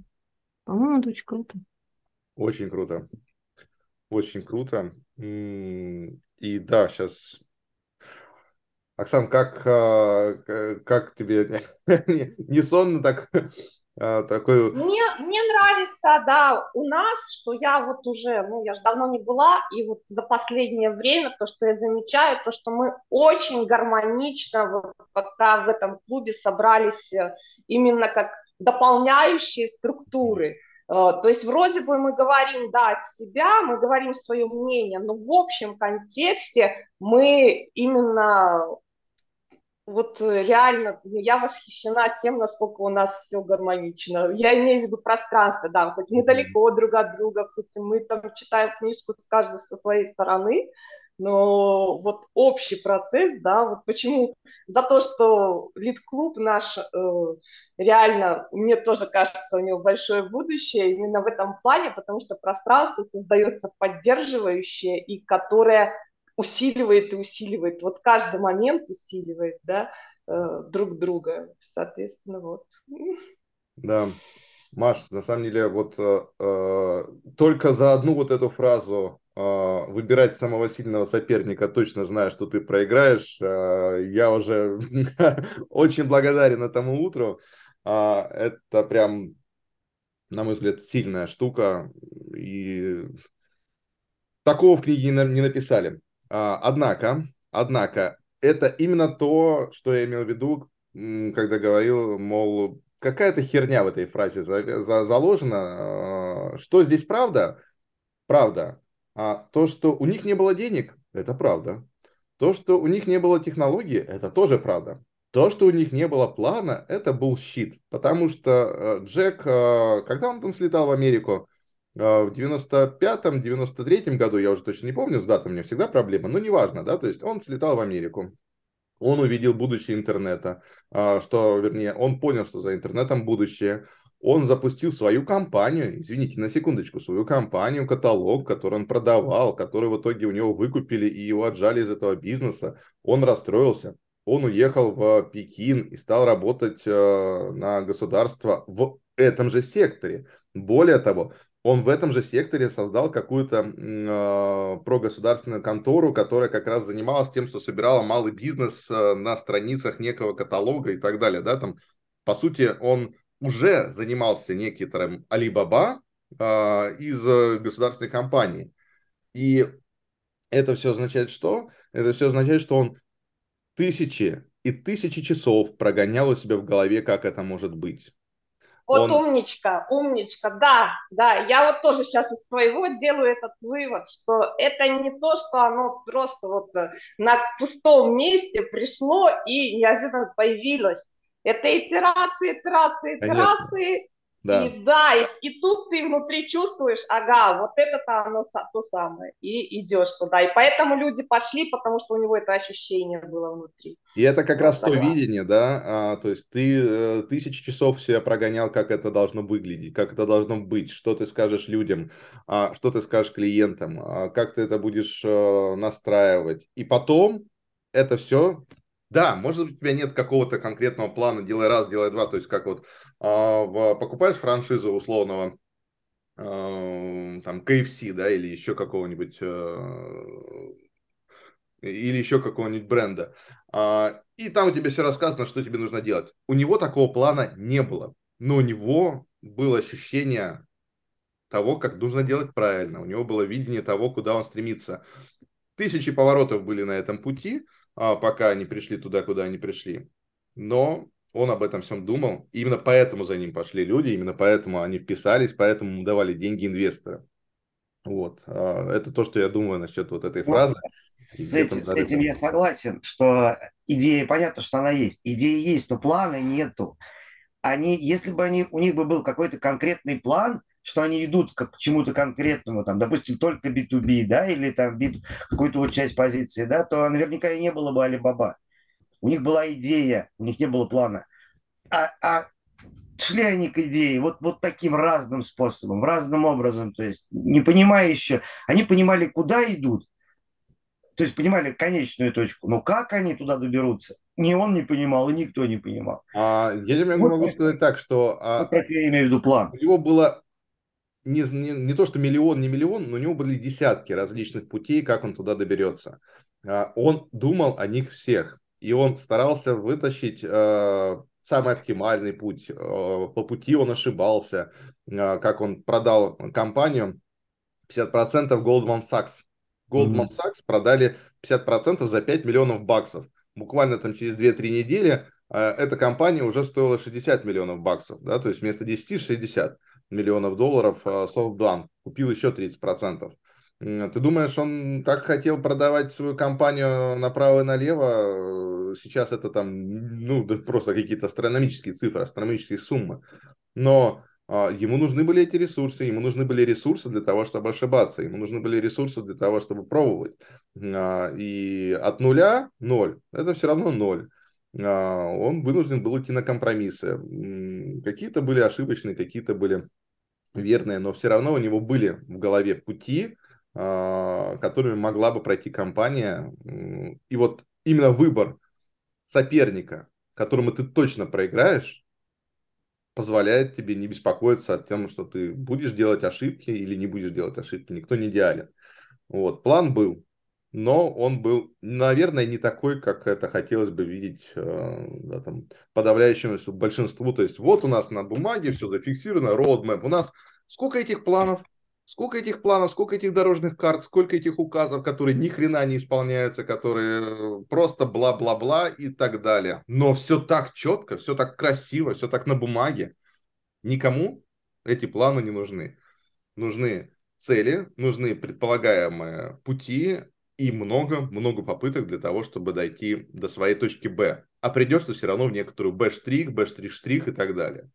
По-моему, это очень круто. Очень круто. Очень круто. И да, сейчас Оксан, как, а, как тебе не сонно так такой... Мне, мне нравится, да, у нас, что я вот уже, ну, я же давно не была, и вот за последнее время то, что я замечаю, то, что мы очень гармонично вот пока в этом клубе собрались э, именно как дополняющие структуры. Э, то есть вроде бы мы говорим, да, от себя, мы говорим свое мнение, но в общем контексте мы именно вот э, реально я восхищена тем, насколько у нас все гармонично. Я имею в виду пространство, да, хоть мы далеко друг от друга, хоть мы там читаем книжку с каждой со своей стороны, но вот общий процесс, да, вот почему за то, что лид-клуб наш э, реально, мне тоже кажется, у него большое будущее именно в этом плане, потому что пространство создается поддерживающее и которое усиливает и усиливает, вот каждый момент усиливает, да, э, друг друга, соответственно, вот. Да, Маш, на самом деле, вот э, э, только за одну вот эту фразу э, выбирать самого сильного соперника, точно зная, что ты проиграешь, э, я уже очень благодарен этому утру. Э, это прям, на мой взгляд, сильная штука, и такого в книге не написали. А, однако, однако, это именно то, что я имел в виду, когда говорил, мол, какая-то херня в этой фразе за, за, заложена. А, что здесь правда? Правда. А то, что у них не было денег, это правда. То, что у них не было технологии, это тоже правда. То, что у них не было плана, это был щит. Потому что э, Джек, э, когда он там слетал в Америку, в 95-м, 93-м году, я уже точно не помню, с датой у меня всегда проблема, но неважно, да, то есть он слетал в Америку, он увидел будущее интернета, а, что, вернее, он понял, что за интернетом будущее, он запустил свою компанию, извините, на секундочку, свою компанию, каталог, который он продавал, который в итоге у него выкупили и его отжали из этого бизнеса, он расстроился, он уехал в Пекин и стал работать э, на государство в этом же секторе. Более того, он в этом же секторе создал какую-то э, прогосударственную контору, которая как раз занималась тем, что собирала малый бизнес э, на страницах некого каталога и так далее. Да? Там, по сути, он уже занимался некоторым Alibaba э, из государственной компании. И это все означает что? Это все означает, что он тысячи и тысячи часов прогонял у себя в голове, как это может быть. Вот он... умничка, умничка, да, да, я вот тоже сейчас из твоего делаю этот вывод, что это не то, что оно просто вот э, на пустом месте пришло и неожиданно появилось. Это итерации, итерации, итерации. Да. И да, и, и тут ты внутри чувствуешь, ага, вот это-то оно то самое, и идешь туда. И поэтому люди пошли, потому что у него это ощущение было внутри. И это как вот раз согласна. то видение, да, а, то есть ты э, тысячи часов себя прогонял, как это должно выглядеть, как это должно быть, что ты скажешь людям, а, что ты скажешь клиентам, а, как ты это будешь а, настраивать. И потом это все да, может быть, у тебя нет какого-то конкретного плана, делай раз, делай два, то есть как вот в, покупаешь франшизу условного а, там KFC, да, или еще какого-нибудь а, или еще какого-нибудь бренда, а, и там у тебя все рассказано, что тебе нужно делать. У него такого плана не было, но у него было ощущение того, как нужно делать правильно. У него было видение того, куда он стремится. Тысячи поворотов были на этом пути, а, пока они пришли туда, куда они пришли. Но он об этом всем думал. И именно поэтому за ним пошли люди, именно поэтому они вписались, поэтому ему давали деньги инвесторы. Вот. А, это то, что я думаю насчет вот этой фразы. с, этим, с этим я согласен, что идея, понятно, что она есть. Идея есть, но плана нету. Они, если бы они, у них бы был какой-то конкретный план, что они идут к чему-то конкретному, там, допустим, только B2B, да, или там какую-то вот часть позиции, да, то наверняка и не было бы Алибаба. У них была идея, у них не было плана. А, а шли они к идее вот, вот таким разным способом, разным образом, то есть не понимая еще, они понимали, куда идут, то есть понимали конечную точку, но как они туда доберутся, ни он не понимал, и никто не понимал. А, я тебе вот могу сказать так, что... А, вот я имею в виду план. У него было не, не, не то, что миллион, не миллион, но у него были десятки различных путей, как он туда доберется. А, он думал о них всех, и он старался вытащить э, самый оптимальный путь. Э, по пути он ошибался, э, как он продал компанию 50% Goldman Sachs. Goldman mm-hmm. Sachs продали 50% за 5 миллионов баксов. Буквально там через 2-3 недели эта компания уже стоила 60 миллионов баксов, да, то есть вместо 10 60 миллионов долларов, SoftBank купил еще 30%. Ты думаешь, он так хотел продавать свою компанию направо и налево? Сейчас это там, ну, просто какие-то астрономические цифры, астрономические суммы. Но а, ему нужны были эти ресурсы, ему нужны были ресурсы для того, чтобы ошибаться, ему нужны были ресурсы для того, чтобы пробовать. А, и от нуля ноль, это все равно ноль. А, он вынужден был идти на компромиссы. Какие-то были ошибочные, какие-то были верные, но все равно у него были в голове пути, которыми могла бы пройти компания. И вот именно выбор соперника, которому ты точно проиграешь, позволяет тебе не беспокоиться о том, что ты будешь делать ошибки или не будешь делать ошибки. Никто не идеален. Вот, план был, но он был, наверное, не такой, как это хотелось бы видеть э, да, там, подавляющему большинству. То есть вот у нас на бумаге все зафиксировано, roadmap. У нас сколько этих планов? Сколько этих планов, сколько этих дорожных карт, сколько этих указов, которые ни хрена не исполняются, которые просто бла-бла-бла и так далее. Но все так четко, все так красиво, все так на бумаге. Никому эти планы не нужны. Нужны цели, нужны предполагаемые пути и много-много попыток для того, чтобы дойти до своей точки Б. А придется все равно в некоторую Б-штрих, Б-штрих-штрих и так далее.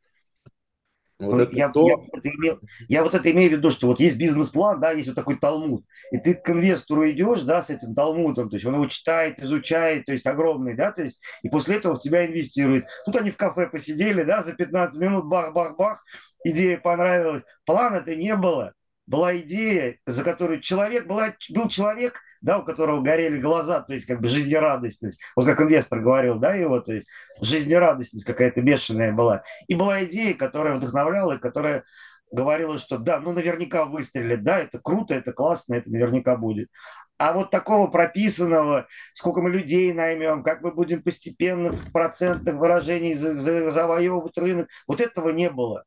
Вот ну, я, то... я, вот это имел, я вот это имею в виду, что вот есть бизнес-план, да, есть вот такой талмуд, и ты к инвестору идешь, да, с этим талмудом, то есть он его читает, изучает, то есть огромный, да, то есть, и после этого в тебя инвестирует. Тут они в кафе посидели, да, за 15 минут, бах-бах-бах, идея понравилась, плана-то не было, была идея, за которую человек, была, был человек, да, у которого горели глаза, то есть как бы жизнерадостность, вот как инвестор говорил, да, его, то есть жизнерадостность какая-то бешеная была. И была идея, которая вдохновляла, и которая говорила, что да, ну наверняка выстрелит, да, это круто, это классно, это наверняка будет. А вот такого прописанного, сколько мы людей наймем, как мы будем постепенно в процентных выражениях завоевывать рынок, вот этого не было.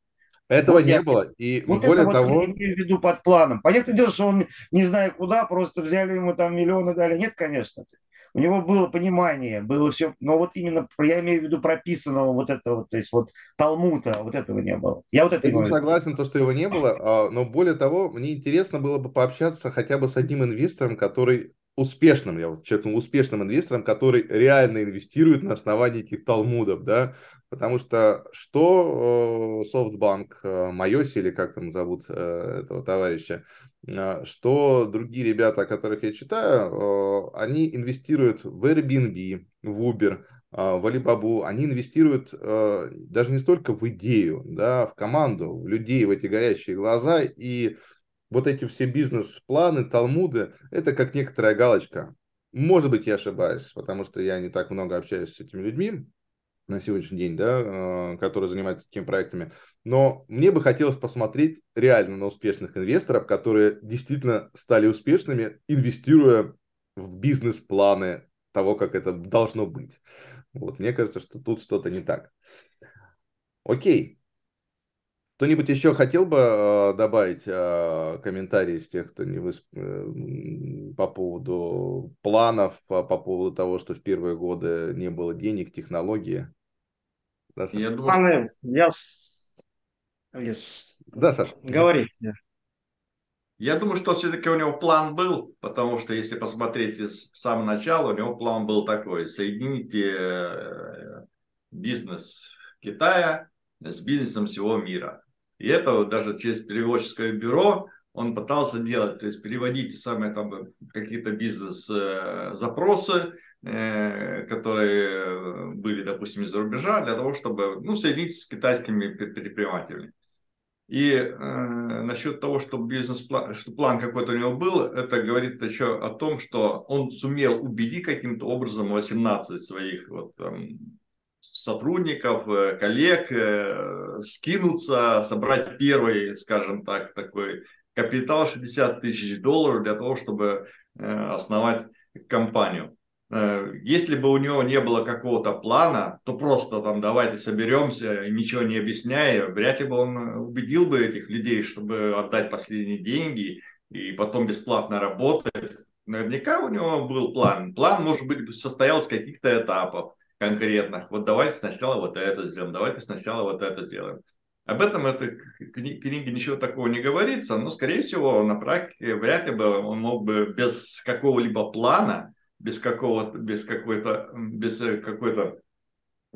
Этого вот не я, было. И вот более это того... Вот я имею в виду под планом. Понятное дело, что он, не знаю куда, просто взяли ему там миллионы дали. Нет, конечно. У него было понимание, было все, но вот именно, я имею в виду прописанного вот этого, то есть вот Талмута, вот этого не было. Я вот это не согласен, то, что его не было, а, но более того, мне интересно было бы пообщаться хотя бы с одним инвестором, который успешным, я вот чекнул, успешным инвестором, который реально инвестирует на основании этих талмудов, да, потому что что SoftBank, э, Майоси или как там зовут э, этого товарища, э, что другие ребята, о которых я читаю, они инвестируют в Airbnb, в Uber, в Alibaba, они инвестируют даже не столько в идею, да, в команду, в людей, в эти горящие глаза. И вот эти все бизнес-планы, талмуды, это как некоторая галочка. Может быть, я ошибаюсь, потому что я не так много общаюсь с этими людьми на сегодняшний день, да, э, которые занимаются такими проектами. Но мне бы хотелось посмотреть реально на успешных инвесторов, которые действительно стали успешными, инвестируя в бизнес-планы того, как это должно быть. Вот, мне кажется, что тут что-то не так. Окей, кто-нибудь еще хотел бы э, добавить э, комментарии из тех, кто не высп... э, по поводу планов, по, по поводу того, что в первые годы не было денег, технологии? Да, Саша? Я думаю, я... Yes. Да, Саша. Говори. Я думаю, что все-таки у него план был, потому что если посмотреть с самого начала, у него план был такой. Соедините бизнес Китая с бизнесом всего мира. И это даже через переводческое бюро он пытался делать, то есть переводить самые там какие-то бизнес-запросы, э, которые были, допустим, из-за рубежа, для того, чтобы ну, соединить с китайскими предпринимателями. И э, насчет того, что бизнес-план, что план какой-то у него был, это говорит еще о том, что он сумел убедить каким-то образом 18 своих вот, там, сотрудников, э, коллег э, скинуться, собрать первый, скажем так, такой капитал 60 тысяч долларов для того, чтобы э, основать компанию. Если бы у него не было какого-то плана, то просто там давайте соберемся, ничего не объясняя, вряд ли бы он убедил бы этих людей, чтобы отдать последние деньги и потом бесплатно работать. Наверняка у него был план. План, может быть, состоял из каких-то этапов конкретно. Вот давайте сначала вот это сделаем, давайте сначала вот это сделаем. Об этом этой книге ничего такого не говорится, но, скорее всего, на практике вряд ли бы он мог бы без какого-либо плана, без какого-то, без какой-то, без какой-то,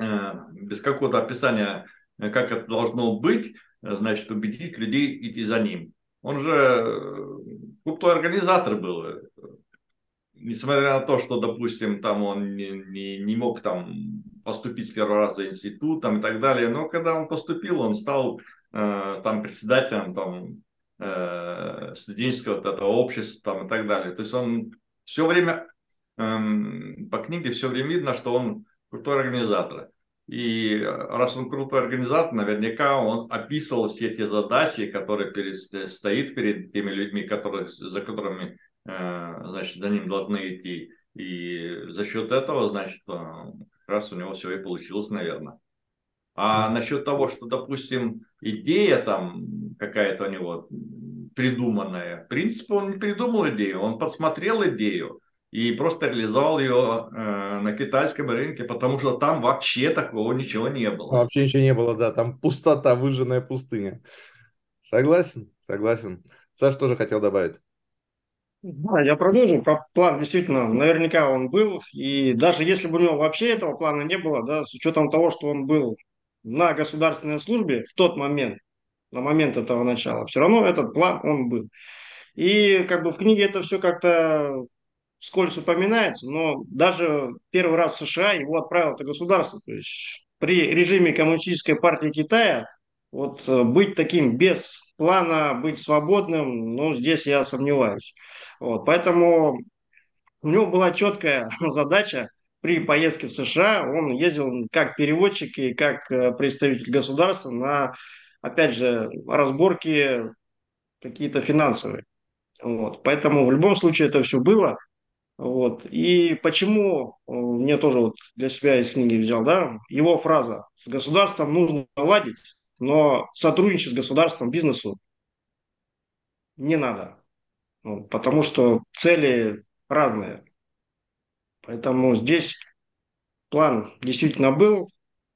э, без какого-то описания, как это должно быть, значит, убедить людей идти за ним. Он же э, крутой организатор был. Несмотря на то, что, допустим, там он не, не, не мог там поступить с первого раза в институт там, и так далее. Но когда он поступил, он стал э, там председателем там, э, студенческого вот этого общества там, и так далее. То есть он все время, э, по книге все время видно, что он крутой организатор. И раз он крутой организатор, наверняка он описывал все те задачи, которые перед, стоит перед теми людьми, которые, за которыми значит, за ним должны идти. И за счет этого, значит, раз у него все и получилось, наверное. А насчет того, что, допустим, идея там какая-то у него придуманная, в принципе, он не придумал идею, он подсмотрел идею и просто реализовал ее э, на китайском рынке, потому что там вообще такого ничего не было. Вообще ничего не было, да, там пустота, выжженная пустыня. Согласен, согласен. Саш тоже хотел добавить. Да, я продолжу. Про план действительно, наверняка он был. И даже если бы у него вообще этого плана не было, да, с учетом того, что он был на государственной службе в тот момент, на момент этого начала, все равно этот план он был. И как бы в книге это все как-то скользь упоминается, но даже первый раз в США его отправило это государство. То есть при режиме коммунистической партии Китая вот э, быть таким без плана, быть свободным, ну, здесь я сомневаюсь. Вот, поэтому у него была четкая задача при поездке в США. Он ездил как переводчик и как э, представитель государства на, опять же, разборки какие-то финансовые. Вот. Поэтому в любом случае это все было. Вот. И почему э, мне тоже вот для себя из книги взял, да, его фраза «С государством нужно наладить, но сотрудничать с государством бизнесу не надо». Потому что цели разные. Поэтому здесь план действительно был,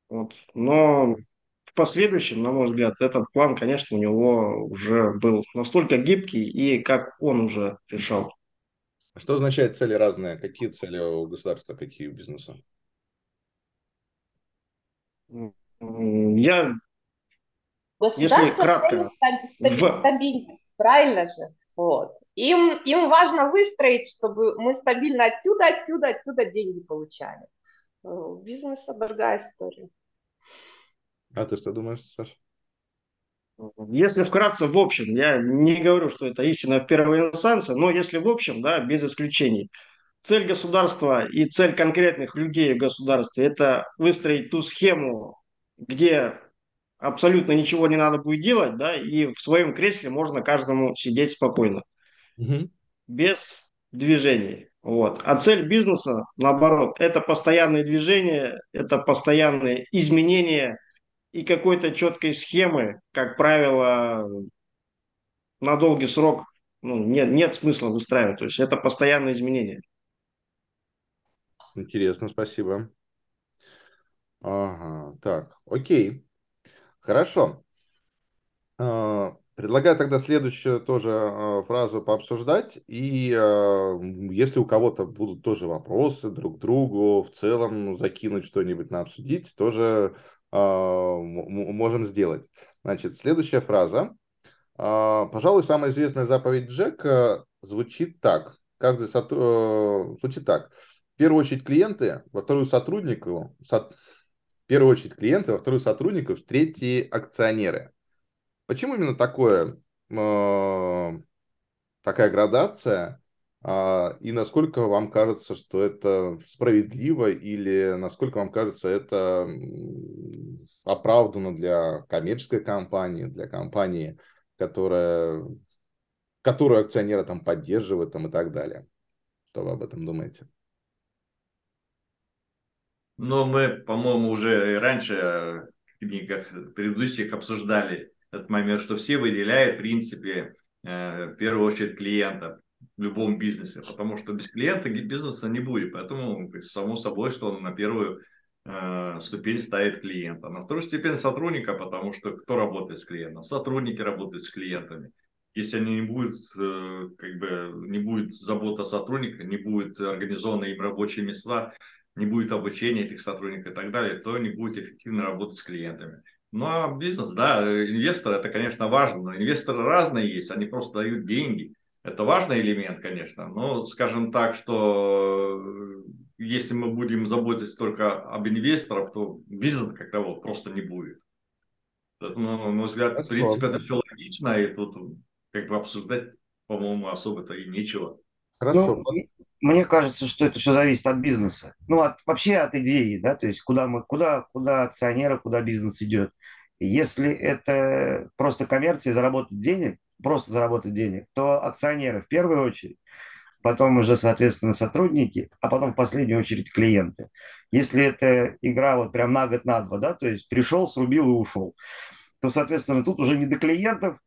вот, но в последующем, на мой взгляд, этот план, конечно, у него уже был настолько гибкий и как он уже решал. Что означает цели разные? Какие цели у государства, какие у бизнеса? Я, если кратко, в... стабильность, правильно же? Вот. Им, им важно выстроить, чтобы мы стабильно отсюда, отсюда, отсюда деньги получали. У бизнеса другая история. А ты что думаешь, Саша? Если вкратце, в общем, я не говорю, что это истина в первой инстанции, но если в общем, да, без исключений. Цель государства и цель конкретных людей в государстве – это выстроить ту схему, где абсолютно ничего не надо будет делать, да, и в своем кресле можно каждому сидеть спокойно, угу. без движений. Вот. А цель бизнеса, наоборот, это постоянные движения, это постоянные изменения и какой-то четкой схемы, как правило, на долгий срок ну, нет, нет смысла выстраивать. То есть это постоянные изменения. Интересно, спасибо. Ага, так, окей. Хорошо. А, предлагаю тогда следующую тоже а, фразу пообсуждать. И а, если у кого-то будут тоже вопросы друг к другу, в целом закинуть что-нибудь на обсудить, тоже можем сделать. Значит, следующая фраза. Пожалуй, самая известная заповедь Джека звучит так. Каждый сотруд... звучит так. В первую очередь клиенты, во вторую сотруднику, со первую очередь клиенты, во вторую сотрудников, в третьи акционеры. Почему именно такое, э, такая градация? Э, и насколько вам кажется, что это справедливо или насколько вам кажется это оправдано для коммерческой компании, для компании, которая, которую акционеры там поддерживают там, и так далее? Что вы об этом думаете? Но мы, по-моему, уже раньше в книгах предыдущих обсуждали этот момент, что все выделяют, в принципе, э, в первую очередь клиента в любом бизнесе, потому что без клиента бизнеса не будет. Поэтому само собой, что он на первую э, ступень ставит клиента. На вторую степень сотрудника, потому что кто работает с клиентом? Сотрудники работают с клиентами. Если они не будут, э, как бы, не будет забота сотрудника, не будет организованы им рабочие места, не будет обучения этих сотрудников и так далее, то не будет эффективно работать с клиентами. Ну а бизнес, да, инвестор это, конечно, важно, но инвесторы разные есть, они просто дают деньги. Это важный элемент, конечно, но скажем так, что э, если мы будем заботиться только об инвесторах, то бизнеса как того просто не будет. Поэтому, на мой взгляд, Хорошо. в принципе, это все логично, и тут как бы обсуждать, по-моему, особо-то и нечего. Хорошо. Ну, мне кажется, что это все зависит от бизнеса. Ну, от, вообще от идеи, да, то есть куда, мы, куда, куда акционеры, куда бизнес идет. Если это просто коммерция, заработать денег, просто заработать денег, то акционеры в первую очередь, потом уже, соответственно, сотрудники, а потом в последнюю очередь клиенты. Если это игра вот прям на год, на два, да, то есть пришел, срубил и ушел, то, соответственно, тут уже не до клиентов,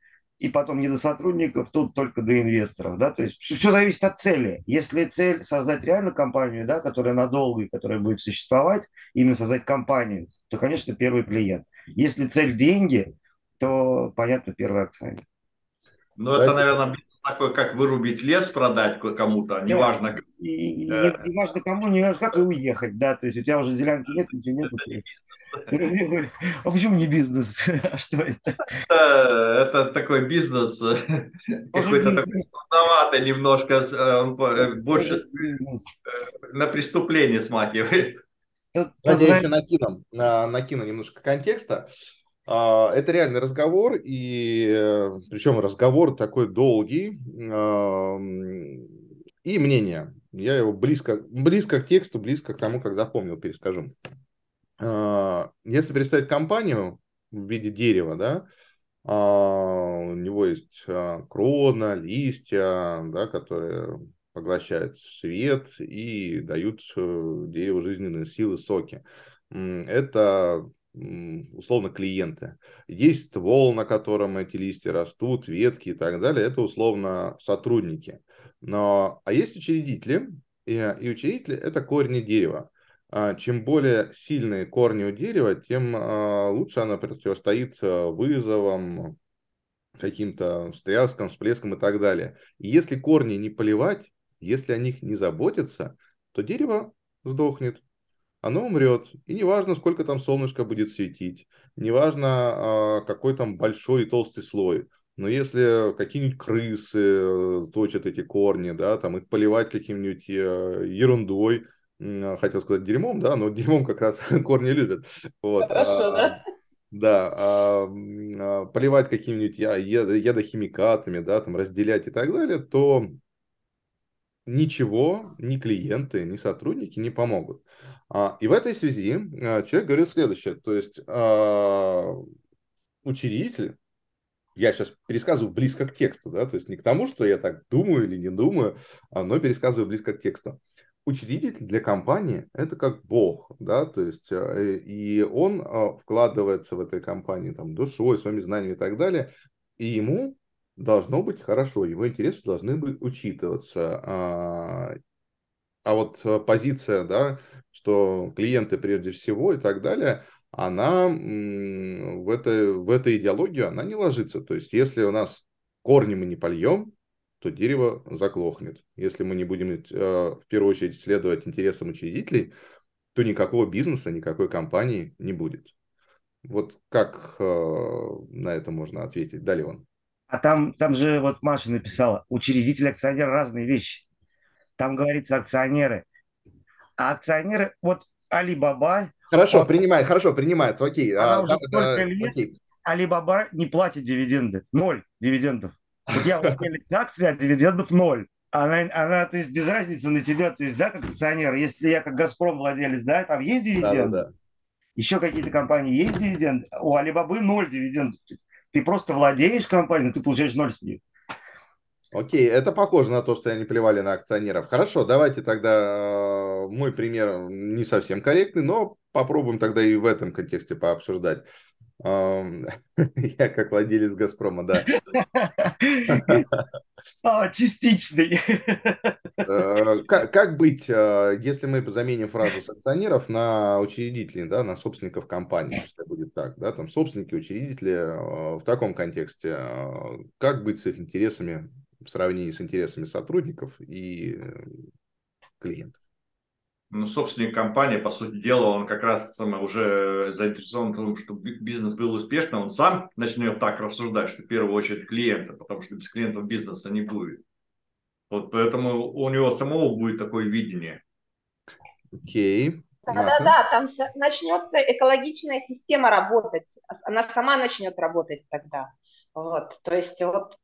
и потом не до сотрудников, тут только до инвесторов, да, то есть все зависит от цели. Если цель создать реальную компанию, да, которая надолго и которая будет существовать, именно создать компанию, то, конечно, первый клиент. Если цель деньги, то, понятно, первый акционер. Ну, это, наверное, такой, как вырубить лес, продать кому-то, неважно. И, да. не, не важно кому, не важно как и уехать, да, то есть у тебя уже делянки нет, ничего нет. Это а почему не бизнес? А что это? это? Это такой бизнес, какой-то такой трудноватый немножко, э, он э, больше бизнес. Э, на преступление смахивает. Еще накину, накину немножко контекста. А, это реальный разговор, и э, причем разговор такой долгий, и мнение. Я его близко, близко к тексту, близко к тому, как запомнил, перескажу. А, если представить компанию в виде дерева, да, а, у него есть крона, листья, да, которые поглощают свет и дают э, дереву жизненные силы, соки. Это условно клиенты. Есть ствол, на котором эти листья растут, ветки и так далее, это условно сотрудники. Но, а есть учредители, и, и учредители это корни дерева. А, чем более сильные корни у дерева, тем а, лучше она противостоит а, вызовам, каким-то встряскам, всплескам и так далее. И если корни не поливать, если о них не заботиться, то дерево сдохнет оно умрет. И неважно, сколько там солнышко будет светить, неважно, а, какой там большой и толстый слой. Но если какие-нибудь крысы э, точат эти корни, да, там их поливать каким-нибудь э, ерундой, хотел сказать дерьмом, да, но дерьмом как раз корни любят. Вот. Хорошо, а, да? Да, а, а, поливать какими-нибудь ядохимикатами, да, там разделять и так далее, то ничего ни клиенты, ни сотрудники не помогут. А, и в этой связи а, человек говорит следующее, то есть а, учредитель, я сейчас пересказываю близко к тексту, да, то есть не к тому, что я так думаю или не думаю, но пересказываю близко к тексту. Учредитель для компании – это как бог, да, то есть и он вкладывается в этой компании там душой, своими знаниями и так далее, и ему должно быть хорошо, его интересы должны быть учитываться. А, а вот э, позиция, да, что клиенты прежде всего и так далее, она в, этой, в этой идеологию она не ложится. То есть, если у нас корни мы не польем, то дерево заглохнет. Если мы не будем э, в первую очередь следовать интересам учредителей, то никакого бизнеса, никакой компании не будет. Вот как э, на это можно ответить? Далее он. А там, там же вот Маша написала, учредитель, акционер разные вещи. Там говорится акционеры. А акционеры, вот Алибаба... Хорошо, вот, принимает, хорошо, принимается, окей. Она а, уже сколько да, лет, окей. Алибаба не платит дивиденды. Ноль дивидендов. Вот я владелец акции, а дивидендов ноль. Она, она, то есть, без разницы на тебя, то есть, да, как акционер. Если я как Газпром владелец, да, там есть дивиденды. Да, да, да. Еще какие-то компании есть дивиденды. У Алибабы ноль дивидендов. Ты просто владеешь компанией, ты получаешь ноль с нее. Окей, это похоже на то, что они плевали на акционеров. Хорошо, давайте тогда э, мой пример не совсем корректный, но попробуем тогда и в этом контексте пообсуждать. Я как владелец «Газпрома», да. А, частичный. Э, как, быть, э, если мы заменим фразу с акционеров на учредителей, да, на собственников компании, пускай будет так, да, там собственники, учредители э, в таком контексте, как быть с их интересами в сравнении с интересами сотрудников и клиентов? Ну, собственник компании, по сути дела, он как раз самое, уже заинтересован в том, чтобы бизнес был успешным, он сам начнет так рассуждать, что в первую очередь клиенты, потому что без клиентов бизнеса не будет. Вот поэтому у него самого будет такое видение. Окей. Да-да-да, там начнется экологичная система работать, она сама начнет работать тогда. Вот, то есть вот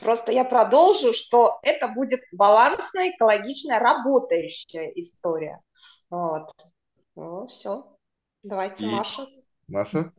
просто я продолжу, что это будет балансная, экологичная, работающая история. Вот. Ну, все. Давайте, И... Маша. Маша?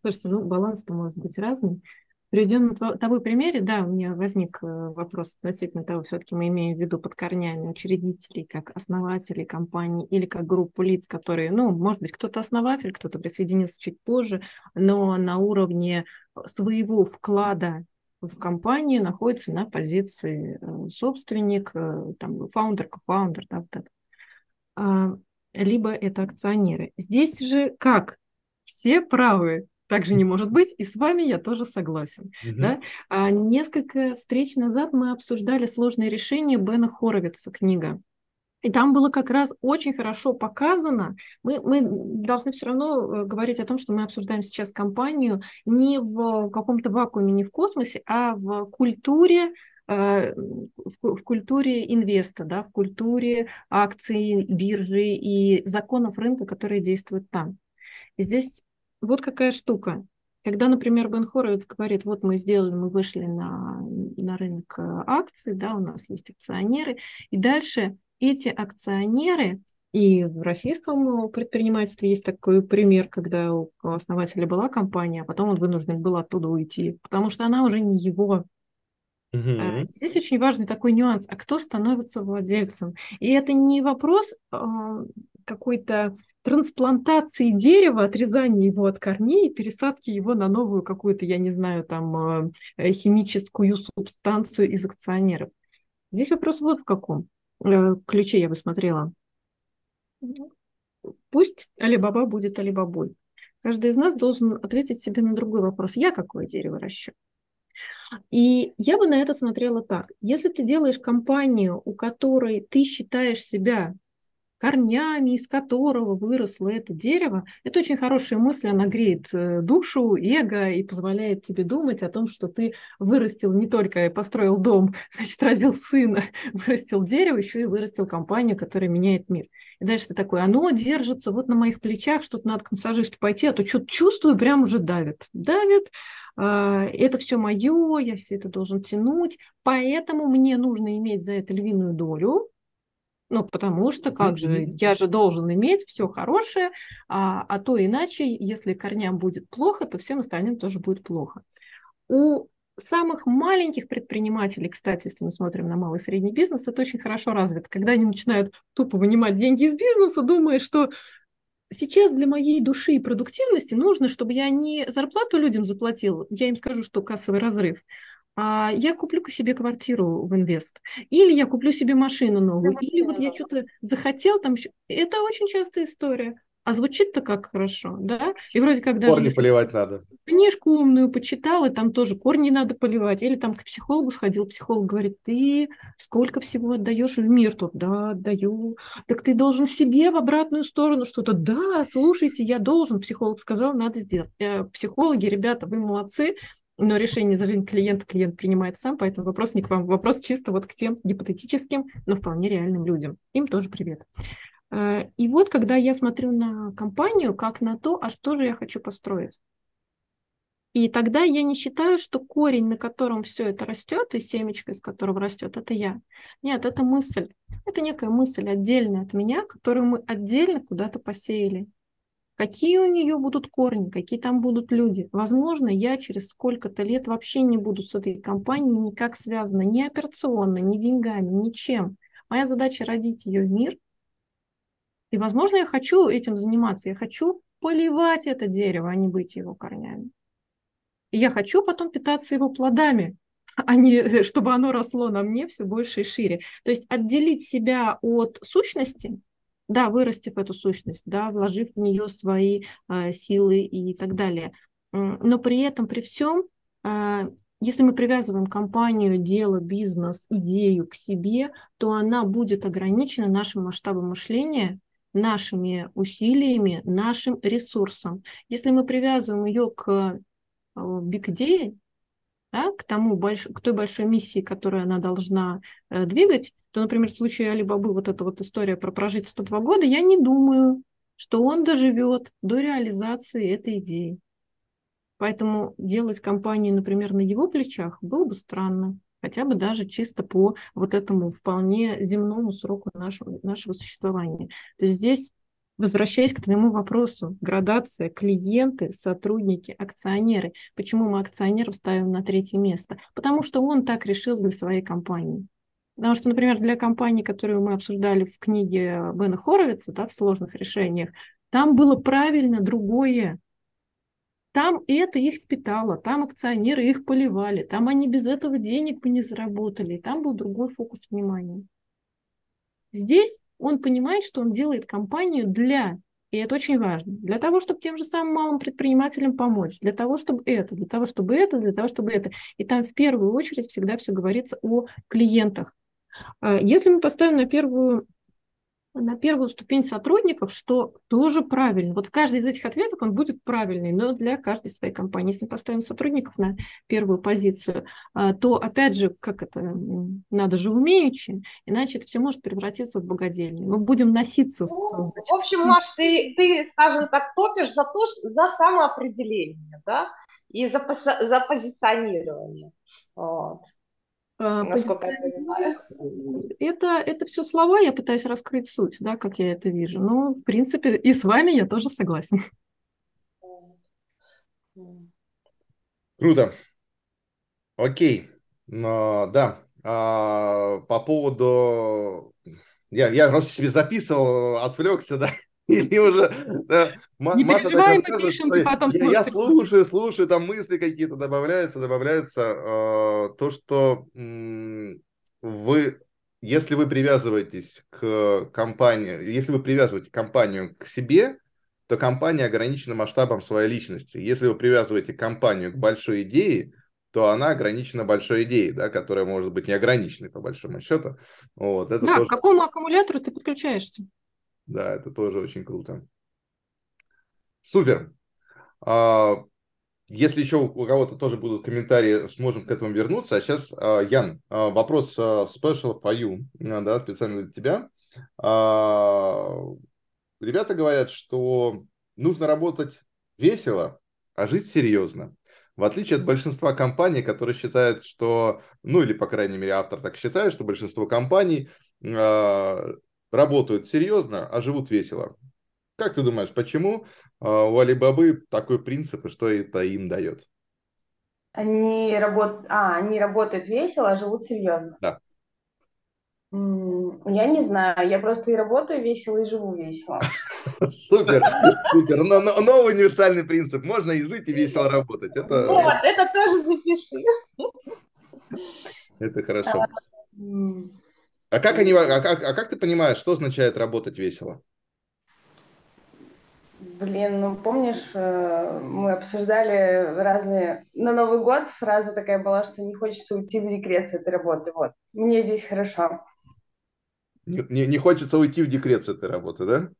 Слушайте, ну, баланс-то может быть разный. Приведен на тобой примере, да, у меня возник э, вопрос относительно того, все-таки мы имеем в виду под корнями учредителей, как основателей компании или как группу лиц, которые, ну, может быть, кто-то основатель, кто-то присоединился чуть позже, но на уровне своего вклада в компанию находится на позиции э, собственник, э, там, фаундер, кофаундер, да, вот это. А, либо это акционеры. Здесь же как? Все правы также не может быть, и с вами я тоже согласен. Угу. Да? А несколько встреч назад мы обсуждали сложное решение Бена Хоровица, книга. И там было как раз очень хорошо показано. Мы, мы должны все равно э, говорить о том, что мы обсуждаем сейчас компанию не в каком-то вакууме, не в космосе, а в культуре э, в, культуре инвеста, да, в культуре акций, биржи и законов рынка, которые действуют там. И здесь вот какая штука. Когда, например, Бен Хоровиц говорит, вот мы сделали, мы вышли на, на рынок э, акций, да, у нас есть акционеры, и дальше эти акционеры, и в российском предпринимательстве есть такой пример, когда у основателя была компания, а потом он вынужден был оттуда уйти, потому что она уже не его. Угу. Здесь очень важный такой нюанс, а кто становится владельцем? И это не вопрос а, какой-то трансплантации дерева, отрезания его от корней, пересадки его на новую какую-то, я не знаю, там э, химическую субстанцию из акционеров. Здесь вопрос вот в каком э, ключе я бы смотрела. Пусть Алибаба будет Алибабой. Каждый из нас должен ответить себе на другой вопрос. Я какое дерево ращу? И я бы на это смотрела так. Если ты делаешь компанию, у которой ты считаешь себя корнями, из которого выросло это дерево, это очень хорошая мысль, она греет э, душу, эго и позволяет тебе думать о том, что ты вырастил не только построил дом, значит, родил сына, вырастил дерево, еще и вырастил компанию, которая меняет мир. И дальше ты такой, оно держится вот на моих плечах, что-то надо к массажисту пойти, а то что-то чувствую, прям уже давит. Давит, а, это все мое, я все это должен тянуть, поэтому мне нужно иметь за это львиную долю, ну, потому что как же, я же должен иметь все хорошее, а, а то иначе, если корням будет плохо, то всем остальным тоже будет плохо. У самых маленьких предпринимателей, кстати, если мы смотрим на малый и средний бизнес, это очень хорошо развито. Когда они начинают тупо вынимать деньги из бизнеса, думая, что сейчас для моей души и продуктивности нужно, чтобы я не зарплату людям заплатил, я им скажу, что кассовый разрыв, я куплю себе квартиру в инвест, или я куплю себе машину новую, или вот я что-то захотел там. Это очень частая история. А звучит-то как хорошо, да? И вроде как даже... Корни поливать надо. Книжку умную почитал, и там тоже корни надо поливать. Или там к психологу сходил, психолог говорит, ты сколько всего отдаешь в мир тут? Да, отдаю. Так ты должен себе в обратную сторону что-то. Да, слушайте, я должен. Психолог сказал, надо сделать. Э, психологи, ребята, вы молодцы но решение за жизнь клиента клиент принимает сам, поэтому вопрос не к вам, вопрос чисто вот к тем гипотетическим, но вполне реальным людям. Им тоже привет. Э, и вот, когда я смотрю на компанию, как на то, а что же я хочу построить. И тогда я не считаю, что корень, на котором все это растет, и семечко, из которого растет, это я. Нет, это мысль. Это некая мысль отдельная от меня, которую мы отдельно куда-то посеяли. Какие у нее будут корни, какие там будут люди. Возможно, я через сколько-то лет вообще не буду с этой компанией никак связана ни операционно, ни деньгами, ничем. Моя задача родить ее в мир. И, возможно, я хочу этим заниматься. Я хочу поливать это дерево, а не быть его корнями. И я хочу потом питаться его плодами. а не чтобы оно росло на мне все больше и шире. То есть отделить себя от сущности, да, вырастив эту сущность, да, вложив в нее свои э, силы и так далее. Но при этом, при всем, э, если мы привязываем компанию, дело, бизнес, идею к себе, то она будет ограничена нашим масштабом мышления, нашими усилиями, нашим ресурсом. Если мы привязываем ее к биг-идее, э, да, к, тому больш... к той большой миссии, которую она должна э, двигать, то, например, в случае Алибабы вот эта вот история про прожить 102 года, я не думаю, что он доживет до реализации этой идеи. Поэтому делать компанию, например, на его плечах было бы странно, хотя бы даже чисто по вот этому вполне земному сроку нашего, нашего существования. То есть здесь Возвращаясь к твоему вопросу, градация, клиенты, сотрудники, акционеры. Почему мы акционеров ставим на третье место? Потому что он так решил для своей компании. Потому что, например, для компании, которую мы обсуждали в книге Бена Хоровица, да, в сложных решениях, там было правильно другое. Там это их питало, там акционеры их поливали, там они без этого денег бы не заработали, там был другой фокус внимания. Здесь он понимает, что он делает компанию для, и это очень важно, для того, чтобы тем же самым малым предпринимателям помочь, для того, чтобы это, для того, чтобы это, для того, чтобы это. И там в первую очередь всегда все говорится о клиентах. А если мы поставим на первую на первую ступень сотрудников, что тоже правильно. Вот в каждой из этих ответов он будет правильный, но для каждой своей компании. Если мы поставим сотрудников на первую позицию, а, то, опять же, как это, надо же умеючи, иначе это все может превратиться в богадельню. Мы будем носиться с... Ну, значит, в общем, Маш, ты, ты, скажем так, топишь за, то, за самоопределение, да, и за, за позиционирование. Вот. А, Насколько я понимаю. Это, это все слова, я пытаюсь раскрыть суть, да, как я это вижу. Но, в принципе, и с вами я тоже согласен. Круто. Окей. Но, да. А, по поводу... Я, я просто себе записывал, отвлекся, да. Или уже да, не переживай, мы пишем, что потом я, я слушаю, слушаю, там мысли какие-то добавляются, добавляются. Э, то, что э, вы, если вы привязываетесь к компании, если вы привязываете компанию к себе, то компания ограничена масштабом своей личности. Если вы привязываете компанию к большой идее, то она ограничена большой идеей, да, которая может быть неограниченной по большому счету. Вот, это да, тоже... к какому аккумулятору ты подключаешься? Да, это тоже очень круто. Супер. А, если еще у кого-то тоже будут комментарии, сможем к этому вернуться. А сейчас, а, Ян, а, вопрос special for you, да, специально для тебя. Ребята говорят, что нужно работать весело, а жить серьезно. В отличие от большинства компаний, которые считают, что, ну или, по крайней мере, автор так считает, что большинство компаний работают серьезно, а живут весело. Как ты думаешь, почему а, у Алибабы такой принцип и что это им дает? Они, работ... а, они работают весело, а живут серьезно. Да. Я не знаю, я просто и работаю весело, и живу весело. Супер, супер. Но, но, новый универсальный принцип. Можно и жить, и весело работать. Это... Вот, это тоже запиши. Это хорошо. А как они, а как, а как ты понимаешь, что означает работать весело? Блин, ну помнишь, э, мы обсуждали разные... На Новый год фраза такая была, что не хочется уйти в декрет с этой работы. Вот, мне здесь хорошо. Не, не, не хочется уйти в декрет с этой работы, да?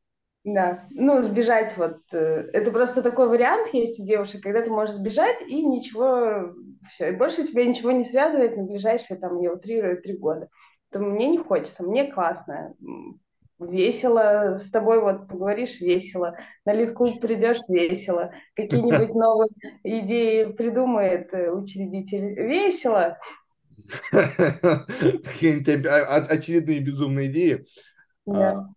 Да, ну сбежать вот. Э, это просто такой вариант есть у девушек, когда ты можешь сбежать и ничего, все, и больше тебя ничего не связывает на ближайшие, там, я утрирую, три года то мне не хочется, мне классно, весело, с тобой вот поговоришь весело, на литку придешь весело, какие-нибудь новые идеи придумает э, учредитель весело. Какие-нибудь очередные безумные идеи. Да. А,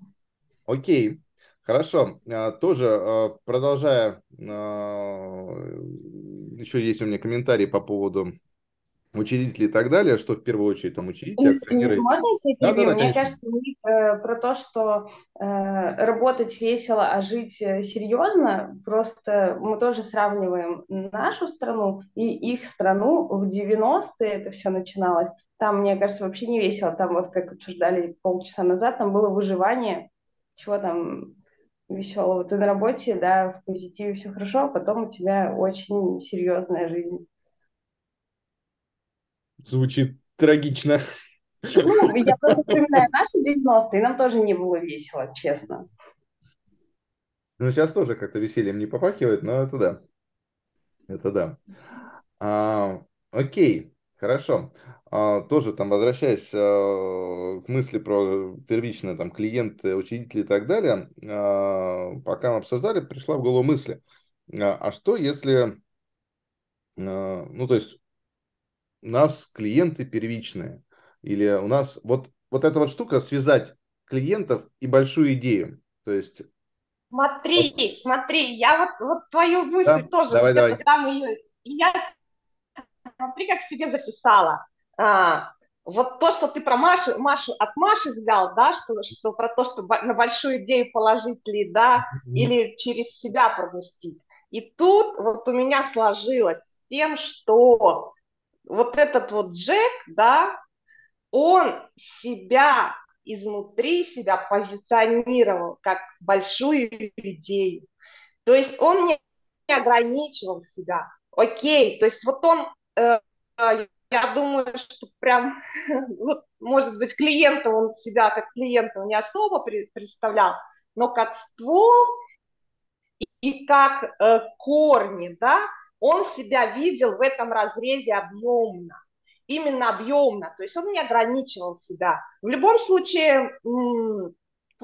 окей, хорошо. А, тоже а, продолжая, еще есть у меня комментарий по поводу учредители и так далее, что в первую очередь там учредители, акционеры. Можно я тебе да, да, да, Мне конечно. кажется, миф э, про то, что э, работать весело, а жить э, серьезно, просто мы тоже сравниваем нашу страну и их страну. В 90-е это все начиналось. Там, мне кажется, вообще не весело. Там вот как обсуждали полчаса назад, там было выживание. Чего там веселого? Ты на работе, да, в позитиве все хорошо, а потом у тебя очень серьезная жизнь. Звучит трагично. Ну, я просто вспоминаю наши 90-е, нам тоже не было весело, честно. Ну, сейчас тоже как-то весельем не попахивает, но это да. Это да. А, окей, хорошо. А, тоже там возвращаясь а, к мысли про первичные там клиенты, учредители и так далее, а, пока мы обсуждали, пришла в голову мысль, а, а что если, а, ну, то есть у нас клиенты первичные, или у нас вот, вот эта вот штука связать клиентов и большую идею. То есть Смотри, вот. смотри, я вот, вот твою мысль да? тоже, давай, давай. ее, я смотри, как себе записала. А, вот то, что ты про Машу, Машу от Маши взял, да, что, что про то, что на большую идею положить ли, да, mm-hmm. или через себя пропустить. И тут вот у меня сложилось с тем, что вот этот вот Джек, да, он себя изнутри себя позиционировал как большую идею. То есть он не ограничивал себя. Окей, то есть вот он, э, я думаю, что прям, вот, может быть, клиента он себя как клиента не особо представлял, но как ствол и, и как э, корни, да, он себя видел в этом разрезе объемно, именно объемно, то есть он не ограничивал себя. В любом случае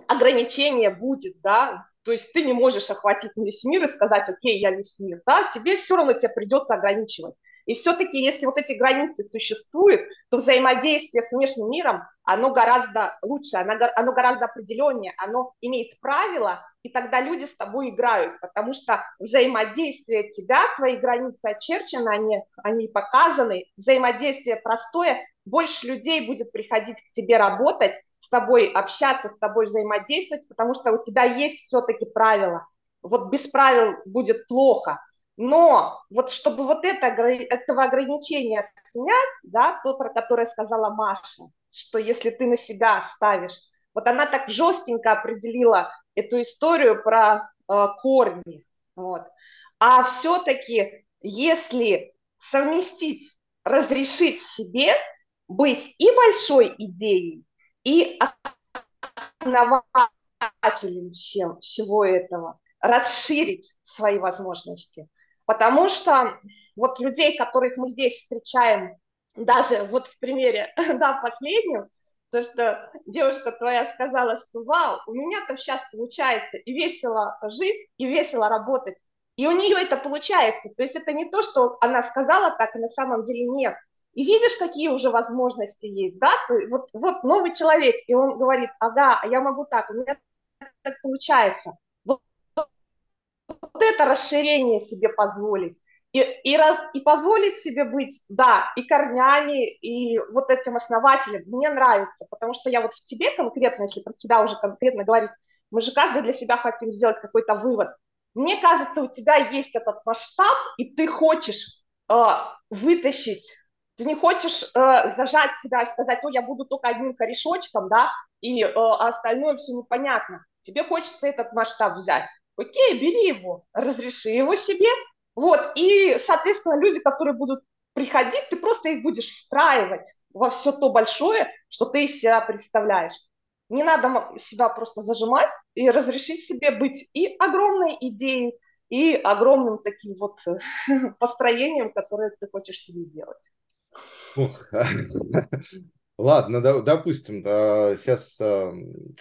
ограничение будет, да, то есть ты не можешь охватить весь мир и сказать, окей, я весь мир, да, тебе все равно тебе придется ограничивать. И все-таки, если вот эти границы существуют, то взаимодействие с внешним миром, оно гораздо лучше, оно, оно гораздо определеннее, оно имеет правила, и тогда люди с тобой играют, потому что взаимодействие тебя, твои границы очерчены, они, они показаны, взаимодействие простое, больше людей будет приходить к тебе работать, с тобой общаться, с тобой взаимодействовать, потому что у тебя есть все-таки правила. Вот без правил будет плохо. Но вот чтобы вот это, этого ограничения снять, да, то, про которое сказала Маша, что если ты на себя ставишь, вот она так жестенько определила эту историю про э, корни. Вот. А все-таки, если совместить, разрешить себе быть и большой идеей, и основателем всем, всего этого, расширить свои возможности – Потому что вот людей, которых мы здесь встречаем, даже вот в примере, да, последнем, то, что девушка твоя сказала, что вау, у меня там сейчас получается и весело жить, и весело работать. И у нее это получается. То есть это не то, что она сказала так, и на самом деле нет. И видишь, какие уже возможности есть, да? Вот, вот новый человек, и он говорит, ага, я могу так, у меня так получается это расширение себе позволить. И, и, раз, и позволить себе быть, да, и корнями, и вот этим основателем, мне нравится, потому что я вот в тебе конкретно, если про тебя уже конкретно говорить, мы же каждый для себя хотим сделать какой-то вывод. Мне кажется, у тебя есть этот масштаб, и ты хочешь э, вытащить, ты не хочешь э, зажать себя и сказать, ну, я буду только одним корешочком, да, и э, остальное все непонятно. Тебе хочется этот масштаб взять. Окей, бери его, разреши его себе. Вот, и, соответственно, люди, которые будут приходить, ты просто их будешь встраивать во все то большое, что ты из себя представляешь. Не надо себя просто зажимать и разрешить себе быть и огромной идеей, и огромным таким вот построением, которое ты хочешь себе сделать. Ух. Ладно, допустим, да, сейчас э,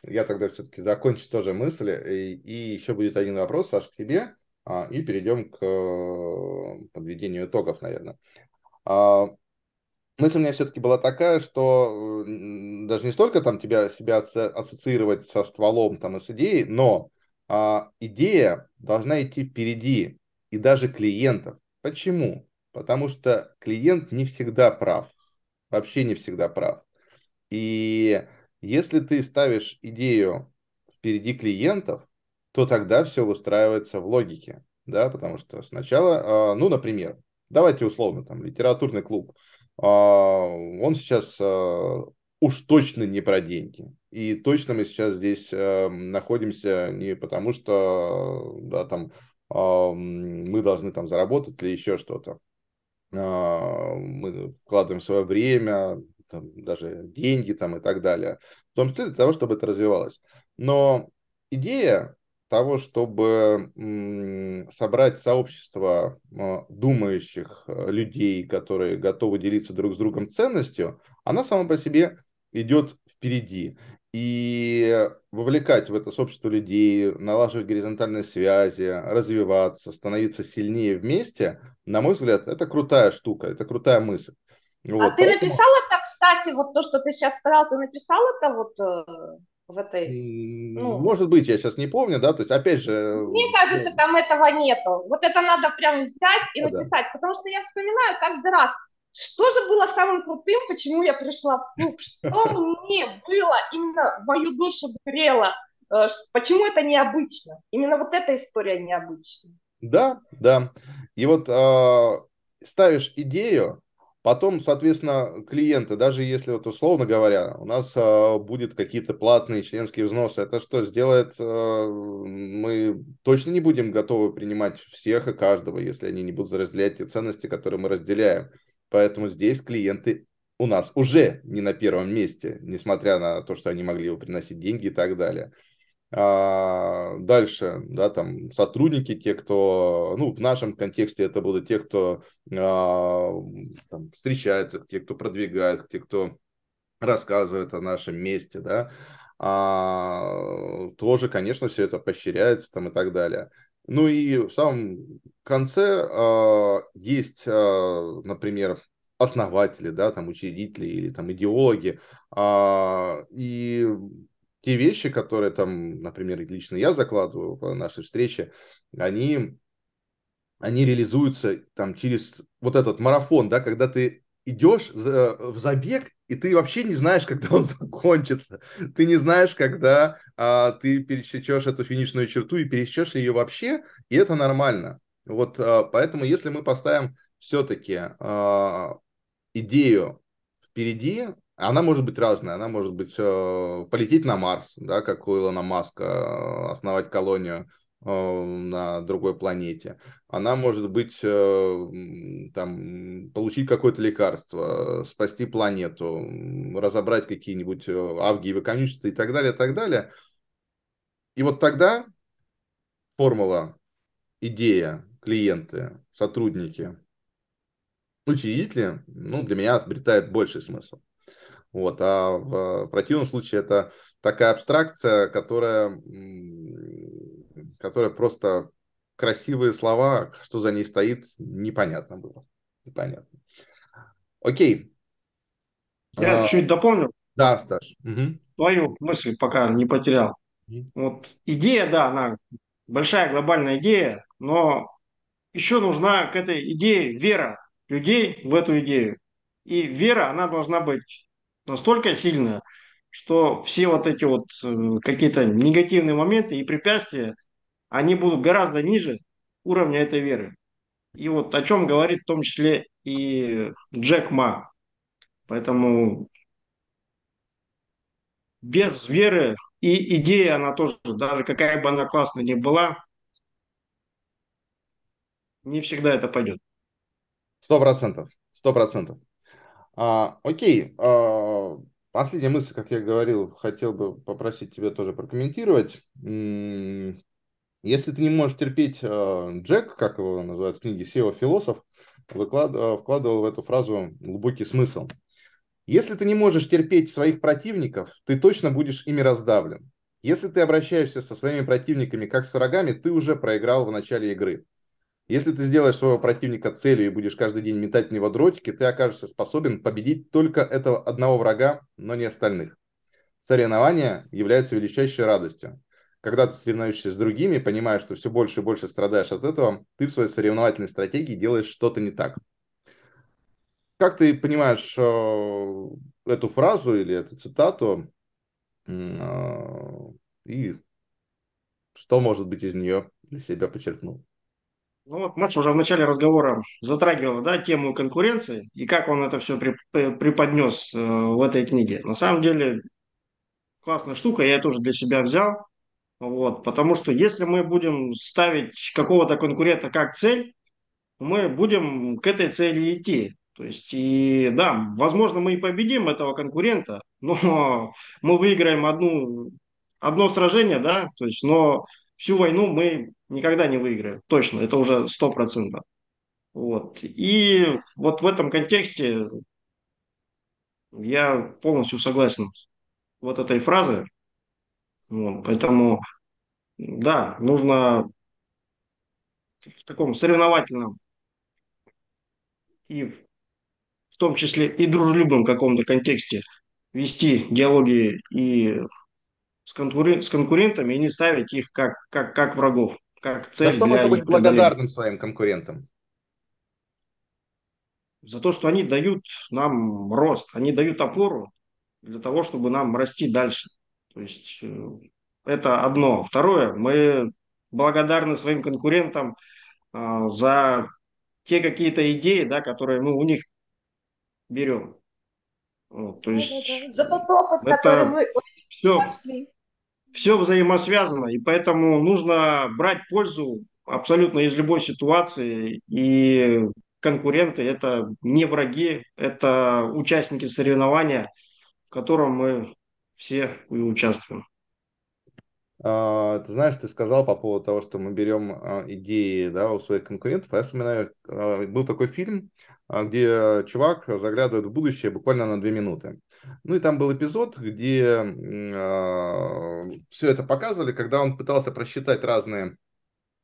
я тогда все-таки закончу тоже мысль, и, и еще будет один вопрос, Саш, к тебе, а, и перейдем к э, подведению итогов, наверное. А, мысль у меня все-таки была такая, что э, даже не столько там тебя, себя ассоциировать со стволом там, и с идеей, но а, идея должна идти впереди, и даже клиентов. Почему? потому что клиент не всегда прав, вообще не всегда прав. И если ты ставишь идею впереди клиентов, то тогда все выстраивается в логике, да, потому что сначала, а, ну, например, давайте условно, там, литературный клуб, а, он сейчас а, уж точно не про деньги. И точно мы сейчас здесь находимся не потому, что, да, там, мы должны там заработать или еще что-то. Мы вкладываем свое время, там, даже деньги там, и так далее, в том числе для того, чтобы это развивалось. Но идея того, чтобы собрать сообщество а, думающих а, людей, которые готовы делиться друг с другом ценностью, она сама по себе идет впереди. И вовлекать в это сообщество людей, налаживать горизонтальные связи, развиваться, становиться сильнее вместе, на мой взгляд, это крутая штука, это крутая мысль. А вот, а ты поэтому... написал это, кстати, вот то, что ты сейчас сказал, ты написал это вот э, в этой... Ну... Может быть, я сейчас не помню, да, то есть, опять же... Мне кажется, ну... там этого нету. Вот это надо прям взять и ну, написать, да. потому что я вспоминаю каждый раз, что же было самым крутым, почему я пришла в клуб, что мне было именно мою душу грело, э, почему это необычно. Именно вот эта история необычная. Да, да. И вот э, ставишь идею, Потом, соответственно, клиенты, даже если вот условно говоря, у нас э, будет какие-то платные членские взносы, это что сделает? Э, мы точно не будем готовы принимать всех и каждого, если они не будут разделять те ценности, которые мы разделяем. Поэтому здесь клиенты у нас уже не на первом месте, несмотря на то, что они могли бы приносить деньги и так далее. А, дальше, да, там сотрудники, те, кто, ну, в нашем контексте это будут те, кто а, там, встречается, те, кто продвигает, те, кто рассказывает о нашем месте, да, а, тоже, конечно, все это поощряется там и так далее. Ну и в самом конце а, есть, а, например, основатели, да, там учредители или там идеологи, а, и те вещи, которые там, например, лично я закладываю в нашей встрече, они, они реализуются там через вот этот марафон, да, когда ты идешь в забег, и ты вообще не знаешь, когда он закончится. Ты не знаешь, когда а, ты пересечешь эту финишную черту и пересечешь ее вообще, и это нормально. Вот а, поэтому, если мы поставим все-таки а, идею впереди, она может быть разная, она может быть э, полететь на Марс, да, как у Илона Маска, э, основать колонию на другой планете. Она может быть э, там получить какое-то лекарство, спасти планету, разобрать какие-нибудь э, авгиевы конечности и так далее, и так далее. И вот тогда формула, идея, клиенты, сотрудники, учредители, ну, для меня обретает больший смысл. Вот, а в противном случае это такая абстракция, которая, которая просто красивые слова, что за ней стоит, непонятно было. Непонятно. Окей. Я а, чуть дополню. Да, Стас. Угу. Твою мысль пока не потерял. Угу. Вот идея, да, она большая глобальная идея, но еще нужна к этой идее вера людей в эту идею. И вера, она должна быть настолько сильная, что все вот эти вот э, какие-то негативные моменты и препятствия, они будут гораздо ниже уровня этой веры. И вот о чем говорит в том числе и Джек Ма. Поэтому без веры и идея, она тоже, даже какая бы она классная ни была, не всегда это пойдет. Сто процентов, сто процентов. А, окей, а, последняя мысль, как я говорил, хотел бы попросить тебя тоже прокомментировать. Если ты не можешь терпеть а, Джек, как его называют в книге SEO-философ, выклад... А, вкладывал в эту фразу глубокий смысл. Если ты не можешь терпеть своих противников, ты точно будешь ими раздавлен. Если ты обращаешься со своими противниками как с врагами, ты уже проиграл в начале игры. Если ты сделаешь своего противника целью и будешь каждый день метать в него дротики, ты окажешься способен победить только этого одного врага, но не остальных. Соревнование является величайшей радостью. Когда ты соревнуешься с другими, понимая, что все больше и больше страдаешь от этого, ты в своей соревновательной стратегии делаешь что-то не так. как ты понимаешь эту фразу или эту цитату и что, может быть, из нее для себя подчеркнул? Ну вот Макс уже в начале разговора затрагивал да, тему конкуренции и как он это все преподнес э, в этой книге. На самом деле классная штука, я тоже для себя взял. Вот, потому что если мы будем ставить какого-то конкурента как цель, мы будем к этой цели идти. То есть, и да, возможно, мы и победим этого конкурента, но мы выиграем одну, одно сражение, да, то есть, но всю войну мы никогда не выиграем, точно, это уже сто процентов. Вот. И вот в этом контексте я полностью согласен вот этой фразой. Вот. Поэтому, да, нужно в таком соревновательном и в том числе и дружелюбном каком-то контексте вести диалоги и с, конкурен... с конкурентами и не ставить их как, как, как врагов, как цель. За что можно быть благодарным своим конкурентам? За то, что они дают нам рост, они дают опору для того, чтобы нам расти дальше. То есть э, это одно. Второе, мы благодарны своим конкурентам а, за те какие-то идеи, да, которые мы у них берем. Вот, то есть. За тот опыт, это который мы все, пошли все взаимосвязано, и поэтому нужно брать пользу абсолютно из любой ситуации, и конкуренты – это не враги, это участники соревнования, в котором мы все и участвуем. А, ты знаешь, ты сказал по поводу того, что мы берем а, идеи да, у своих конкурентов. Я вспоминаю, а, был такой фильм, где чувак заглядывает в будущее буквально на две минуты. Ну и там был эпизод, где все это показывали, когда он пытался просчитать разные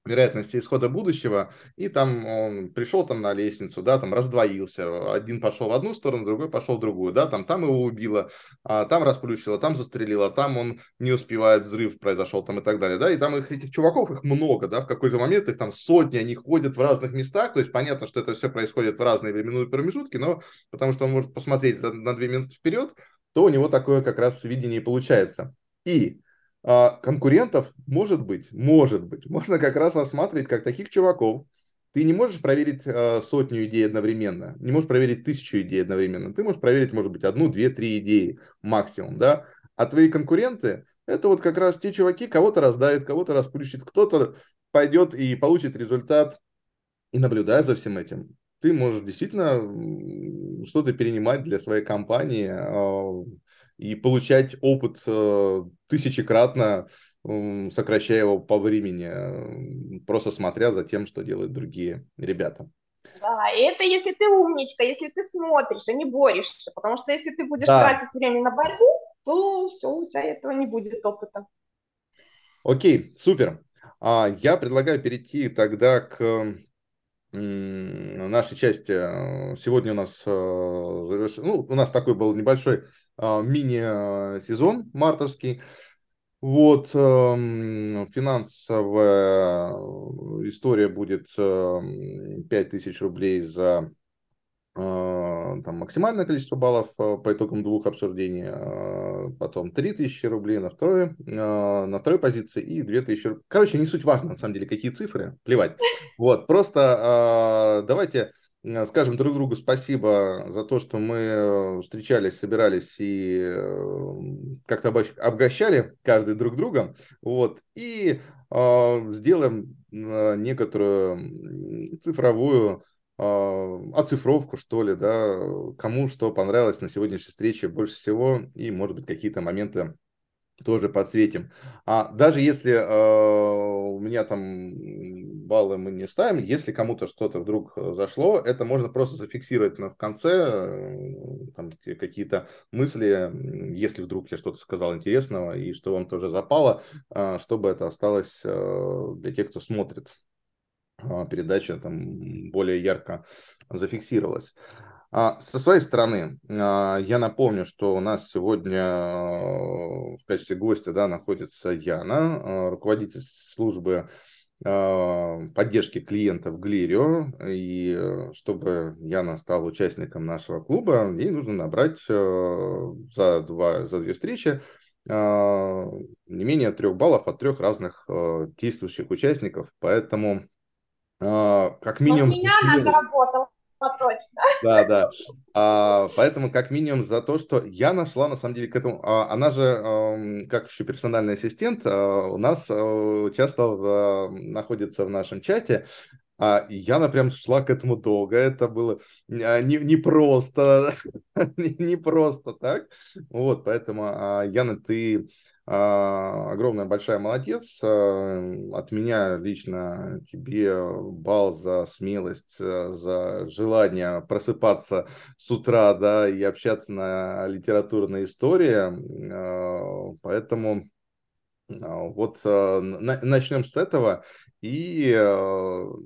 вероятности исхода будущего, и там он пришел там на лестницу, да, там раздвоился, один пошел в одну сторону, другой пошел в другую, да, там, там его убило, а, там расплющило, там застрелило, там он не успевает, взрыв произошел там и так далее, да, и там их, этих чуваков, их много, да, в какой-то момент их там сотни, они ходят в разных местах, то есть понятно, что это все происходит в разные временные промежутки, но потому что он может посмотреть на две минуты вперед, то у него такое как раз видение получается. И а, конкурентов может быть, может быть. Можно как раз рассматривать как таких чуваков. Ты не можешь проверить э, сотню идей одновременно, не можешь проверить тысячу идей одновременно. Ты можешь проверить, может быть, одну, две, три идеи максимум, да. А твои конкуренты – это вот как раз те чуваки, кого-то раздавит, кого-то расплющит, кто-то пойдет и получит результат и наблюдая за всем этим. Ты можешь действительно что-то перенимать для своей компании, а, и получать опыт э, тысячекратно, сокращая его по времени, просто смотря за тем, что делают другие ребята. Да, и это если ты умничка, если ты смотришь, а не борешься, потому что если ты будешь да. тратить время на борьбу, то все, у тебя этого не будет опыта. Окей, супер. А, я предлагаю перейти тогда к нашей части. Сегодня у нас э, заверш... ну, у нас такой был небольшой мини-сезон мартовский. Вот, эм, финансовая история будет 5000 эм, рублей за а, там, максимальное количество баллов а, по итогам двух обсуждений, потом 3000 рублей на второй, на второй позиции и 2000. Короче, не суть важно, на самом деле, какие цифры, плевать. Вот, просто давайте Э, скажем друг другу спасибо за то, что мы э, встречались, собирались и э, как-то обогащали каждый друг друга. Вот. И э, сделаем некоторую цифровую оцифровку, что ли, да, кому что понравилось на сегодняшней встрече больше всего, и, может быть, какие-то моменты тоже подсветим. А даже если э, у меня там баллы мы не ставим, если кому-то что-то вдруг зашло, это можно просто зафиксировать на, в конце, э, там, какие-то мысли, если вдруг я что-то сказал интересного и что вам тоже запало, э, чтобы это осталось э, для тех, кто смотрит э, передача, там более ярко зафиксировалась. А, со своей стороны, а, я напомню, что у нас сегодня а, в качестве гостя да, находится Яна, руководитель службы поддержки клиентов Глирио, и чтобы Яна стала участником нашего клуба, ей нужно набрать за, два, за две встречи не менее трех баллов от трех разных действующих участников, поэтому как минимум... Вот меня она заработала точно. Да, да. А, поэтому, как минимум, за то, что я нашла, на самом деле, к этому... А, она же, а, как еще персональный ассистент, а, у нас а, часто в, находится в нашем чате, а Яна прям шла к этому долго. Это было не, не просто, не, не просто так. Вот, поэтому, а, Яна, ты а, огромная большая молодец. А, от меня лично тебе бал за смелость, а, за желание просыпаться с утра, да, и общаться на литературной истории. Поэтому вот начнем с этого. И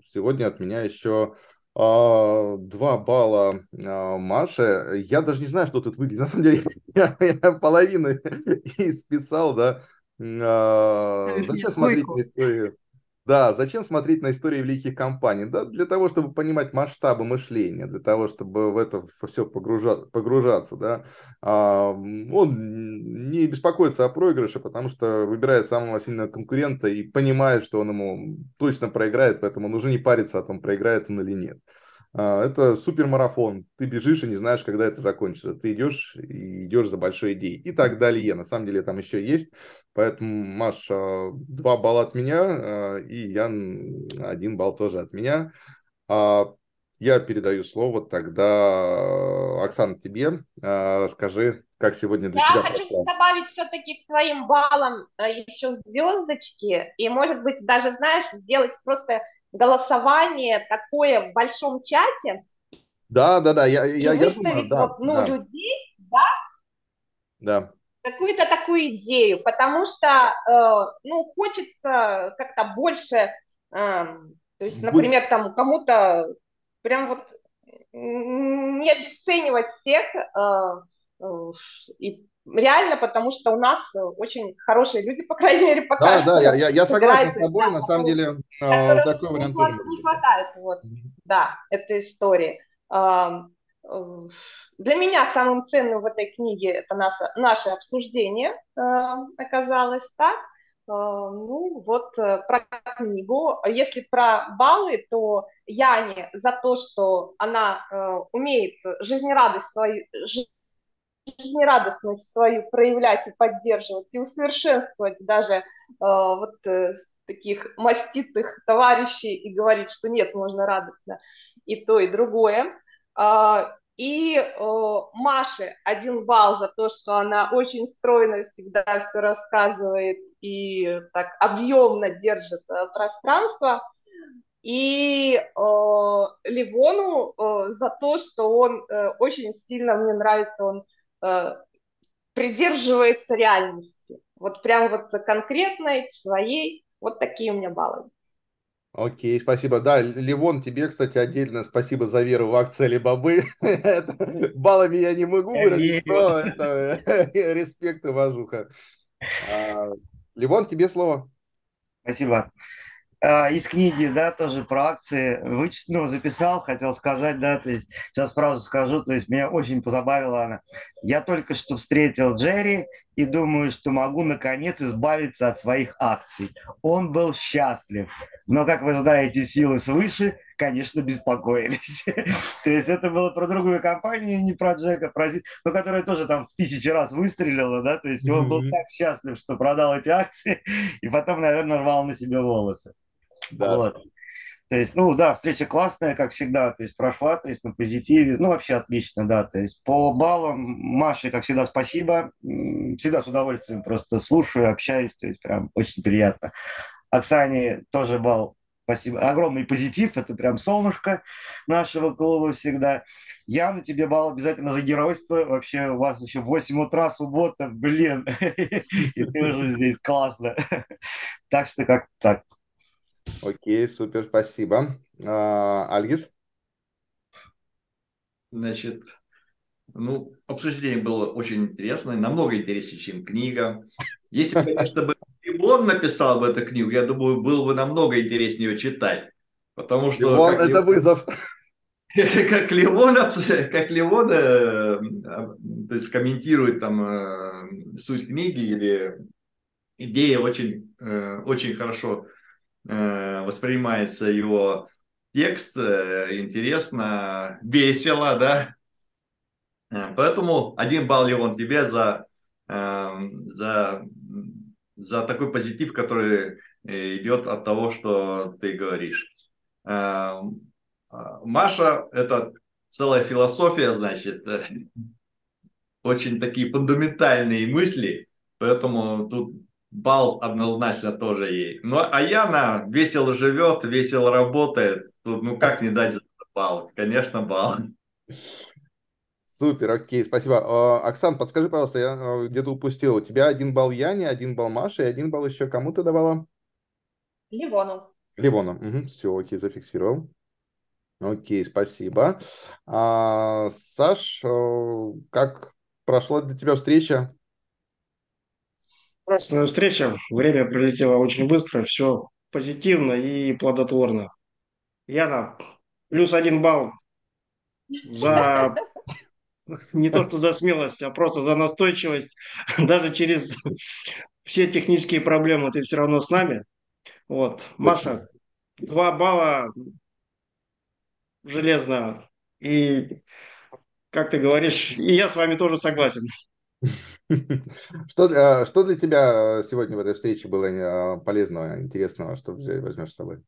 сегодня от меня еще а, два балла а, Маше. Я даже не знаю, что тут выглядит. На самом деле, я, я половину исписал, да. А, зачем смотреть на историю? Да, зачем смотреть на истории великих компаний? Да, для того, чтобы понимать масштабы мышления, для того, чтобы в это все погружаться, погружаться да. А, он не беспокоится о проигрыше, потому что выбирает самого сильного конкурента и понимает, что он ему точно проиграет, поэтому он уже не парится о том, проиграет он или нет. А, это супермарафон. Ты бежишь и не знаешь, когда это закончится. Ты идешь и идешь за большой идеей. И так далее. На самом деле там еще есть. Поэтому, Маш, два балла от меня, а, и Ян один балл тоже от меня. Я передаю слово тогда, Оксана, тебе. Расскажи, как сегодня для Я тебя. Я хочу прошло. добавить все-таки к твоим баллам еще звездочки. И, может быть, даже, знаешь, сделать просто голосование такое в большом чате. Да, да, да, я, я, я выставить думаю, да, вот, ну, да. людей, да? Да. Какую-то такую идею, потому что, э, ну, хочется как-то больше, э, то есть, например, там кому-то прям вот не обесценивать всех э, э, и реально, потому что у нас очень хорошие люди, по крайней мере, пока да, что. Да, я, я согласен с тобой, да, на самом деле э, такой вариант тоже. Не хватает, вот, да, этой истории. Для меня самым ценным в этой книге это наше, наше обсуждение оказалось так. Э, ну, вот э, про книгу. Если про баллы, то Яне за то, что она э, умеет жизнерадость свою, жизнерадостность свою проявлять и поддерживать, и усовершенствовать даже э, вот таких маститых товарищей и говорить, что нет, можно радостно и то, и другое. И э, Маше один балл за то, что она очень стройно всегда все рассказывает и так объемно держит э, пространство. И э, Ливону э, за то, что он э, очень сильно, мне нравится, он Э, придерживается реальности. Вот прям вот конкретной, своей. Вот такие у меня баллы. Окей, спасибо. Да, Ливон, тебе, кстати, отдельно спасибо за веру в акции Алибабы. Баллами я не могу выразить, но это респект и уважуха. А, Ливон, тебе слово. Спасибо. А, из книги, да, тоже про акции, вычест, ну, записал, хотел сказать, да, то есть сейчас сразу скажу, то есть меня очень позабавила она. Я только что встретил Джерри и думаю, что могу наконец избавиться от своих акций. Он был счастлив, но, как вы знаете, силы свыше, конечно, беспокоились. То есть это было про другую компанию, не про Джека, про но которая тоже там в тысячи раз выстрелила, да, то есть он был так счастлив, что продал эти акции, и потом, наверное, рвал на себе волосы. Да. Вот. То есть, ну да, встреча классная, как всегда, то есть прошла, то есть на позитиве, ну вообще отлично, да, то есть по баллам Маше, как всегда, спасибо, всегда с удовольствием просто слушаю, общаюсь, то есть прям очень приятно. Оксане тоже балл, спасибо, огромный позитив, это прям солнышко нашего клуба всегда. Я на тебе балл обязательно за геройство, вообще у вас еще 8 утра, суббота, блин, и ты уже здесь классно. Так что как так. Окей, супер, спасибо. А, Альгис? Значит, ну, обсуждение было очень интересное, намного интереснее, чем книга. Если бы, конечно, был Леон написал бы эту книгу, я думаю, было бы намного интереснее ее читать. Потому что... Леон – это Леон... вызов. как Леон, как Леон, э, то есть комментирует там э, суть книги или идея очень, э, очень хорошо воспринимается его текст, интересно, весело, да. Поэтому один балл, Леон, тебе за, за, за такой позитив, который идет от того, что ты говоришь. А, Маша – это целая философия, значит, э, очень такие фундаментальные мысли, поэтому тут бал однозначно тоже ей. Ну, а Яна весело живет, весело работает. Тут, ну, как не дать за бал? Конечно, бал. Супер, окей, спасибо. А, Оксан, подскажи, пожалуйста, я а, где-то упустил. У тебя один балл Яне, один балл Маше и один балл еще кому ты давала? Ливону. Ливону. Угу, все, окей, зафиксировал. Окей, спасибо. А, Саш, э, как прошла для тебя встреча? Прекрасная встреча. Время пролетело очень быстро, все позитивно и плодотворно. Яна, плюс один балл за не то что за смелость, а просто за настойчивость. Даже через все технические проблемы ты все равно с нами. Вот. Маша, два балла железно. И, как ты говоришь, и я с вами тоже согласен. Что, что для тебя сегодня в этой встрече было э, полезного, интересного, что возьмешь с собой?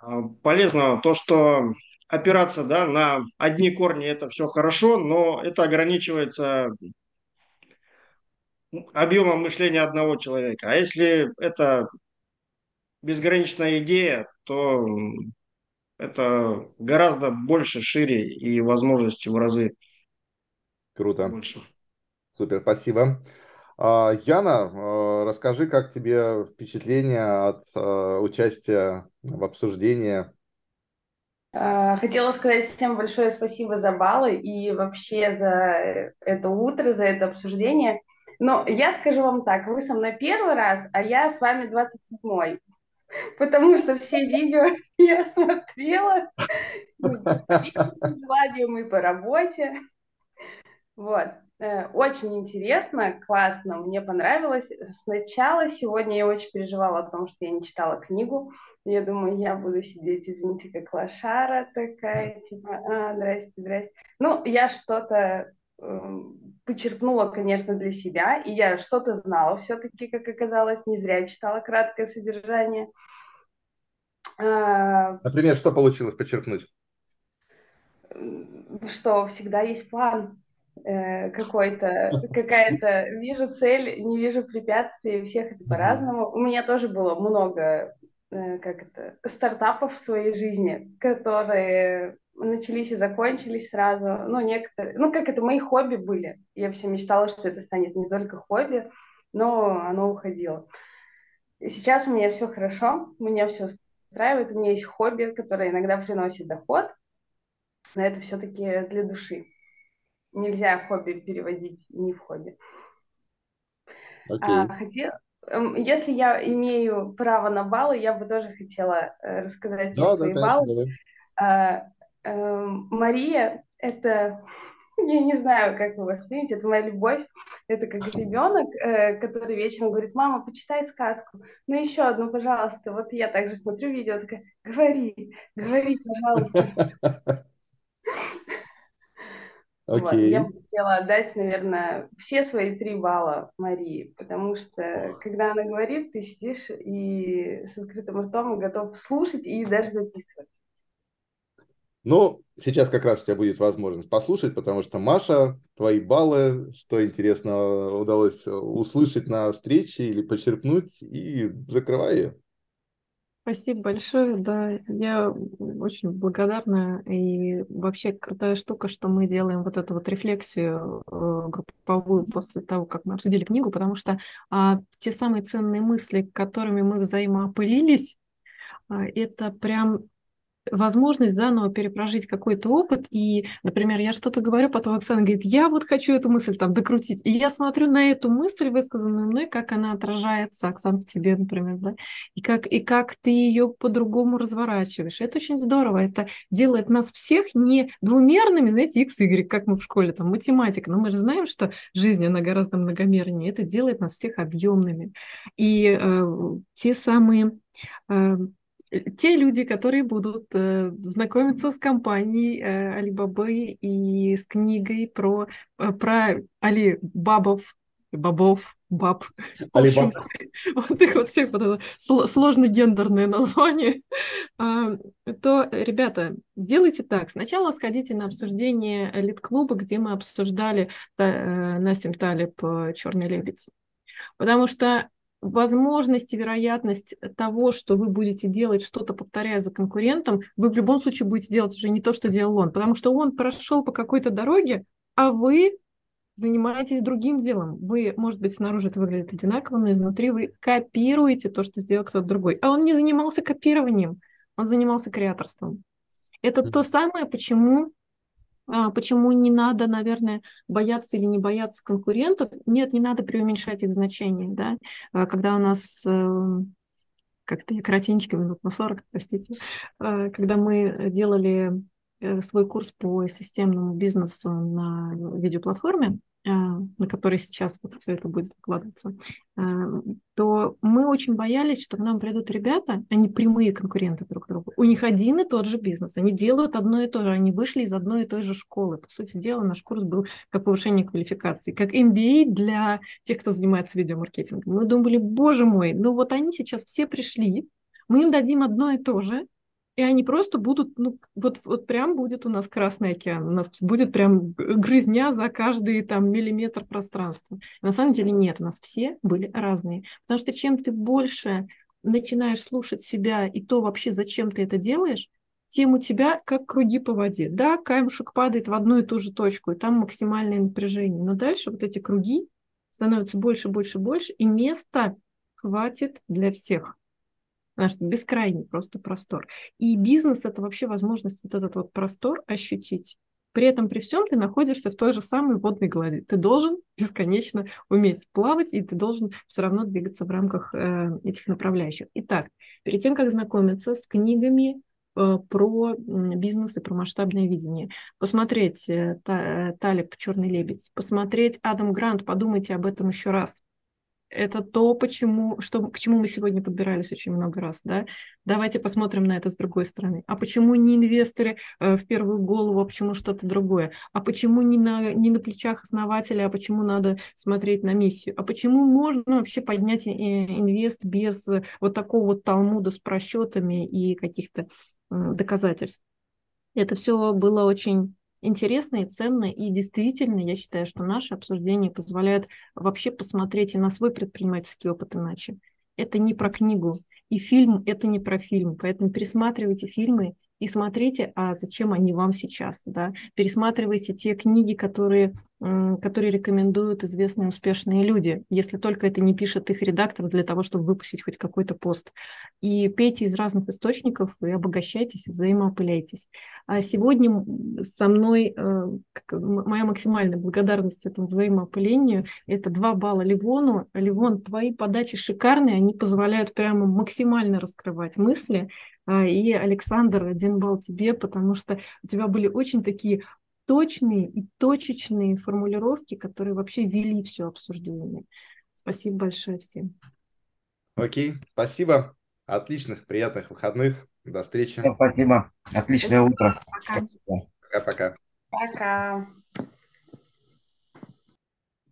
А, полезно то, что опираться да, на одни корни это все хорошо, но это ограничивается объемом мышления одного человека. А если это безграничная идея, то это гораздо больше, шире и возможности в разы Круто. больше. Супер, спасибо. А, Яна, а, расскажи, как тебе впечатление от а, участия в обсуждении? Хотела сказать всем большое спасибо за баллы и вообще за это утро, за это обсуждение. Но я скажу вам так, вы со мной первый раз, а я с вами 27-й потому что все видео я смотрела с желанием и по работе. Вот. Э, очень интересно, классно, мне понравилось. Сначала сегодня я очень переживала о том, что я не читала книгу. Я думаю, я буду сидеть, извините, как лошара такая, типа, а, здрасте, здрасте. Ну, я что-то э, почерпнула, конечно, для себя, и я что-то знала все-таки, как оказалось, не зря читала краткое содержание. А, Например, что получилось почерпнуть? Что всегда есть план э, какой-то, какая-то, вижу цель, не вижу препятствий, у всех это по-разному. У меня тоже было много, э, как это, стартапов в своей жизни, которые начались и закончились сразу. Ну, некоторые, ну, как это, мои хобби были. Я все мечтала, что это станет не только хобби, но оно уходило. Сейчас у меня все хорошо, меня все устраивает. У меня есть хобби, которое иногда приносит доход, но это все-таки для души. Нельзя хобби переводить не в хобби. Okay. А, хотел, эм, если я имею право на баллы, я бы тоже хотела э, рассказать да, свои да, баллы. А, а, Мария – это я не знаю, как вы воспримете, это моя любовь. Это как ребенок, э, который вечером говорит, мама, почитай сказку. Ну еще одну, пожалуйста. Вот я также смотрю видео, такая, говори, говори, пожалуйста. Okay. Вот, я бы хотела отдать, наверное, все свои три балла Марии, потому что, когда она говорит, ты сидишь и с открытым ртом готов слушать и даже записывать. Ну, сейчас как раз у тебя будет возможность послушать, потому что, Маша, твои баллы, что интересно удалось услышать на встрече или почерпнуть, и закрывай ее. Спасибо большое, да, я очень благодарна, и вообще крутая штука, что мы делаем вот эту вот рефлексию э, групповую после того, как мы обсудили книгу, потому что а, те самые ценные мысли, которыми мы взаимоопылились, а, это прям возможность заново перепрожить какой-то опыт. И, например, я что-то говорю, потом Оксана говорит, я вот хочу эту мысль там докрутить. И я смотрю на эту мысль, высказанную мной, как она отражается, Оксана, в тебе, например, да, и как, и как ты ее по-другому разворачиваешь. Это очень здорово. Это делает нас всех не двумерными, знаете, x, y, как мы в школе, там, математика. Но мы же знаем, что жизнь, она гораздо многомернее. Это делает нас всех объемными. И э, те самые э, те люди, которые будут э, знакомиться с компанией э, и с книгой про, э, про Алибабов, бабов, баб. Общем, вот их вот всех вот это сложно гендерное название, а, то, ребята, сделайте так. Сначала сходите на обсуждение элит-клуба, где мы обсуждали э, Насим Талиб «Черный лебедь». Потому что возможность и вероятность того, что вы будете делать что-то, повторяя за конкурентом, вы в любом случае будете делать уже не то, что делал он, потому что он прошел по какой-то дороге, а вы занимаетесь другим делом. Вы, может быть, снаружи это выглядит одинаково, но изнутри вы копируете то, что сделал кто-то другой. А он не занимался копированием, он занимался креаторством. Это то самое, почему почему не надо, наверное, бояться или не бояться конкурентов? Нет, не надо преуменьшать их значение. Да? А, когда у нас эм, как-то я коротенько, минут на 40, простите, а, когда мы делали э, свой курс по системному бизнесу на видеоплатформе, а, на которой сейчас вот все это будет выкладываться, а, то мы очень боялись, что к нам придут ребята, они прямые конкуренты друг другу. У них один и тот же бизнес, они делают одно и то же, они вышли из одной и той же школы. По сути дела, наш курс был как повышение квалификации, как MBA для тех, кто занимается видеомаркетингом. Мы думали, боже мой, ну вот они сейчас все пришли, мы им дадим одно и то же, и они просто будут, ну, вот, вот прям будет у нас Красный океан, у нас будет прям грызня за каждый там миллиметр пространства. на самом деле нет, у нас все были разные. Потому что чем ты больше начинаешь слушать себя и то вообще, зачем ты это делаешь, тем у тебя как круги по воде. Да, камешек падает в одну и ту же точку, и там максимальное напряжение. Но дальше вот эти круги становятся больше, больше, больше, и места хватит для всех наш бескрайний просто простор. И бизнес – это вообще возможность вот этот вот простор ощутить. При этом, при всем, ты находишься в той же самой водной глади. Ты должен бесконечно уметь плавать, и ты должен все равно двигаться в рамках э, этих направляющих. Итак, перед тем, как знакомиться с книгами э, про бизнес и про масштабное видение, посмотреть э, Талиб «Черный лебедь», посмотреть Адам Грант, подумайте об этом еще раз это то, почему, что, к чему мы сегодня подбирались очень много раз, да. Давайте посмотрим на это с другой стороны. А почему не инвесторы э, в первую голову, а почему что-то другое? А почему не на, не на плечах основателя, а почему надо смотреть на миссию? А почему можно вообще поднять э, инвест без вот такого вот талмуда с просчетами и каких-то э, доказательств? Это все было очень интересно и ценно. И действительно, я считаю, что наше обсуждение позволяет вообще посмотреть и на свой предпринимательский опыт иначе. Это не про книгу, и фильм – это не про фильм. Поэтому пересматривайте фильмы и смотрите, а зачем они вам сейчас. Да? Пересматривайте те книги, которые которые рекомендуют известные успешные люди, если только это не пишет их редактор для того, чтобы выпустить хоть какой-то пост. И пейте из разных источников и обогащайтесь, взаимоопыляйтесь. А сегодня со мной э, моя максимальная благодарность этому взаимоопылению – это два балла Ливону. Ливон, твои подачи шикарные, они позволяют прямо максимально раскрывать мысли, а, и Александр, один балл тебе, потому что у тебя были очень такие точные и точечные формулировки, которые вообще вели все обсуждение. Спасибо большое всем. Окей, спасибо. Отличных, приятных выходных. До встречи. Спасибо. Отличное утро. Пока. Пока-пока. Пока.